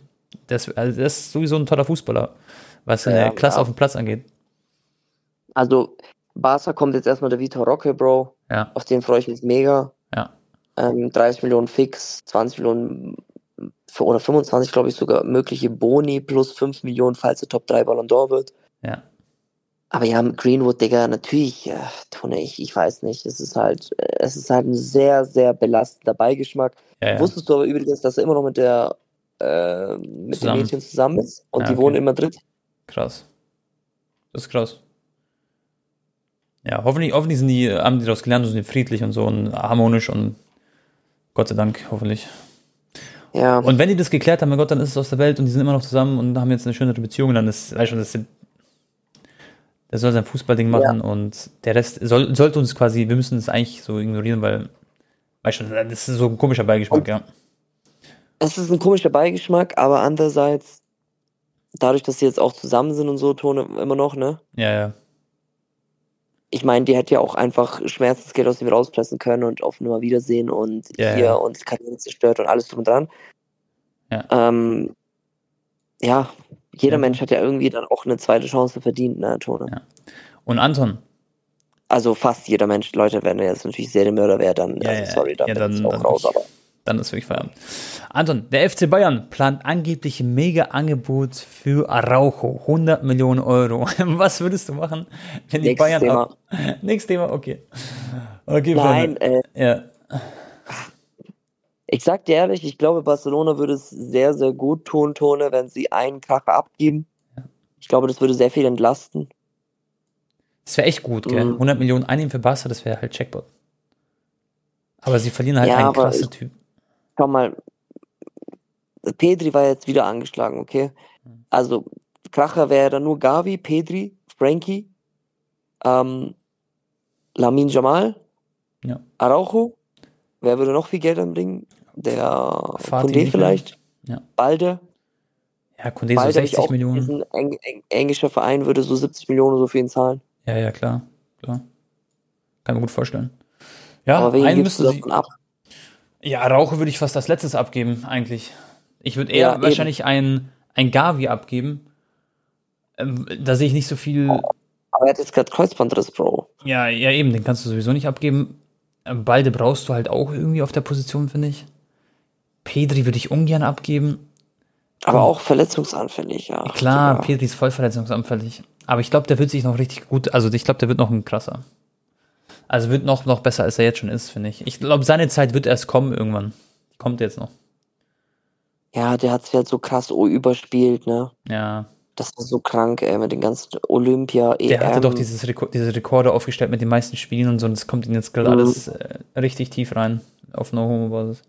Das, also das ist sowieso ein toller Fußballer, was seine Ja, Klasse ja. auf dem Platz angeht. also, Barca kommt jetzt erstmal der Vitor Roque, Bro. Ja, Auf den freue ich mich mega. ja, Ähm, 30 Millionen fix, 20 Millionen oder 25, glaube ich, sogar mögliche Boni plus 5 Millionen, falls der Top 3 Ballon d'Or wird. ja. Aber ja, Greenwood, Digga, natürlich, ja, Tone, ich, ich weiß nicht. Es ist halt, es ist halt ein sehr, sehr belastender Beigeschmack. ja, ja. Wusstest du aber übrigens, dass er immer noch mit der äh, mit Zusammen. dem Mädchen zusammen ist und Ah, die okay. wohnen in Madrid? Krass. Das ist krass. Ja, hoffentlich, hoffentlich sind die, haben die daraus gelernt und sind friedlich und so und harmonisch und Gott sei Dank, hoffentlich. Ja, Und wenn die das geklärt haben, mein Gott, dann ist es aus der Welt und die sind immer noch zusammen und haben jetzt eine schönere Beziehung, dann ist, weißt du, das, sind- Der soll sein Fußballding machen ja. und der Rest soll, sollte uns quasi, wir müssen es eigentlich so ignorieren, weil, weißt du, das ist so ein komischer Beigeschmack, und ja. Es ist ein komischer Beigeschmack, aber andererseits, dadurch, dass sie jetzt auch zusammen sind und so, Tone immer noch, ne? Ja, ja. Ich meine, die hätte ja auch einfach Schmerzensgeld aus ihm rauspressen können und auf Nummer Wiedersehen und ja, hier ja. und Karriere zerstört und alles drum und dran. Ja. Ähm, ja, jeder ja. Mensch hat ja irgendwie dann auch eine zweite Chance verdient, ne, Tone? Ja. Und Anton? Also fast jeder Mensch, Leute, wenn er jetzt natürlich Serienmörder wäre, dann, ja, also, sorry, dann, ja, dann, dann auch raus, aber. Dann ist wirklich Feierabend. Anton, der FC Bayern plant angeblich ein Mega-Angebot für Araujo. 100 Millionen Euro. *laughs* Was würdest du machen, wenn die Nächstes Bayern... Thema. Ab *laughs* Nächstes Thema, okay. okay Nein, äh, ja. Ich sag dir ehrlich, ich glaube, Barcelona würde es sehr, sehr gut tun, Tone, wenn sie einen Kracher abgeben. Ich glaube, das würde sehr viel entlasten. Das wäre echt gut, gell? Mhm. 100 Millionen einnehmen für Barca, das wäre halt Checkbot. Aber sie verlieren halt ja, einen krassen Typ. Schau mal, Pedri war jetzt wieder angeschlagen, okay? Mhm. Also, Kracher wäre dann nur Gavi, Pedri, Frankie, ähm, Lamin Jamal, ja. Araujo. Wer würde noch viel Geld anbringen? Der Kunde vielleicht. Ja. Balde. Ja, Kunde so 60 Millionen. Ein eng, eng, englischer Verein würde so 70 Millionen so für ihn zahlen. Ja, ja, klar. klar. Kann mir gut vorstellen. Ja, Aber einen müsste sie. Ab? Ja, Rauche würde ich fast als letztes abgeben, eigentlich. Ich würde eher ja, wahrscheinlich ein, ein Gavi abgeben. Ähm, da sehe ich nicht so viel. Aber er hat jetzt gerade Kreuzbandriss, Bro. Ja, ja, eben, den kannst du sowieso nicht abgeben. Ähm, Balde brauchst du halt auch irgendwie auf der Position, finde ich. Pedri würde ich ungern abgeben. Aber auch verletzungsanfällig, ja. Klar, sogar. Pedri ist voll verletzungsanfällig. Aber ich glaube, der wird sich noch richtig gut, also ich glaube, der wird noch ein krasser. Also wird noch, noch besser, als er jetzt schon ist, finde ich. Ich glaube, seine Zeit wird erst kommen irgendwann. Kommt jetzt noch. Ja, der hat sich halt so krass überspielt, ne? Ja. Das war so krank, ey, mit den ganzen Olympia, EM. Der hatte doch dieses Reko diese Rekorde aufgestellt mit den meisten Spielen und so, und das kommt ihm jetzt gerade mhm. alles äh, richtig tief rein auf No-Homo-Basis.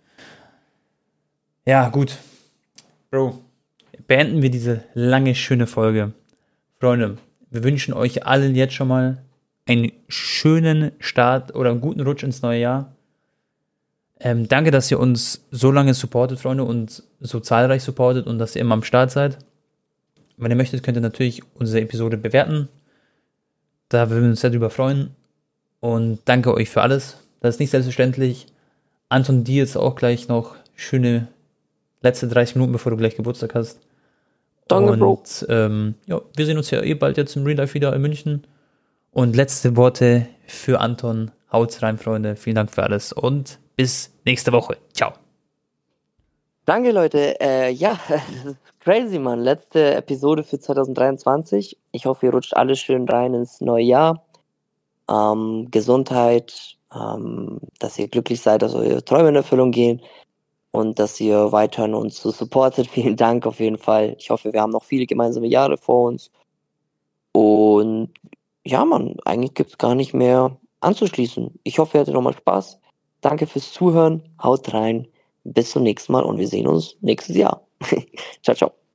Ja, gut. Bro, beenden wir diese lange, schöne Folge. Freunde, wir wünschen euch allen jetzt schon mal einen schönen Start oder einen guten Rutsch ins neue Jahr. Ähm, danke, dass ihr uns so lange supportet, Freunde, und so zahlreich supportet und dass ihr immer am Start seid. Wenn ihr möchtet, könnt ihr natürlich unsere Episode bewerten. Da würden wir uns sehr drüber freuen. Und danke euch für alles. Das ist nicht selbstverständlich. Anton, dir jetzt auch gleich noch schöne letzte 30 Minuten, bevor du gleich Geburtstag hast. Danke, und, Bro. Ähm, ja, wir sehen uns ja eh bald jetzt im Real Life wieder in München. Und letzte Worte für Anton. Haut's rein, Freunde. Vielen Dank für alles und bis nächste Woche. Ciao. Danke, Leute. Äh, ja, *laughs* crazy, Mann. Letzte Episode für 2023. Ich hoffe, ihr rutscht alle schön rein ins neue Jahr. Ähm, Gesundheit, ähm, dass ihr glücklich seid, dass eure Träume in Erfüllung gehen und dass ihr weiterhin uns so supportet. *laughs* Vielen Dank auf jeden Fall. Ich hoffe, wir haben noch viele gemeinsame Jahre vor uns. Und ja, Mann, eigentlich gibt es gar nicht mehr anzuschließen. Ich hoffe, ihr hattet nochmal Spaß. Danke fürs Zuhören. Haut rein. Bis zum nächsten Mal und wir sehen uns nächstes Jahr. *laughs* ciao, ciao.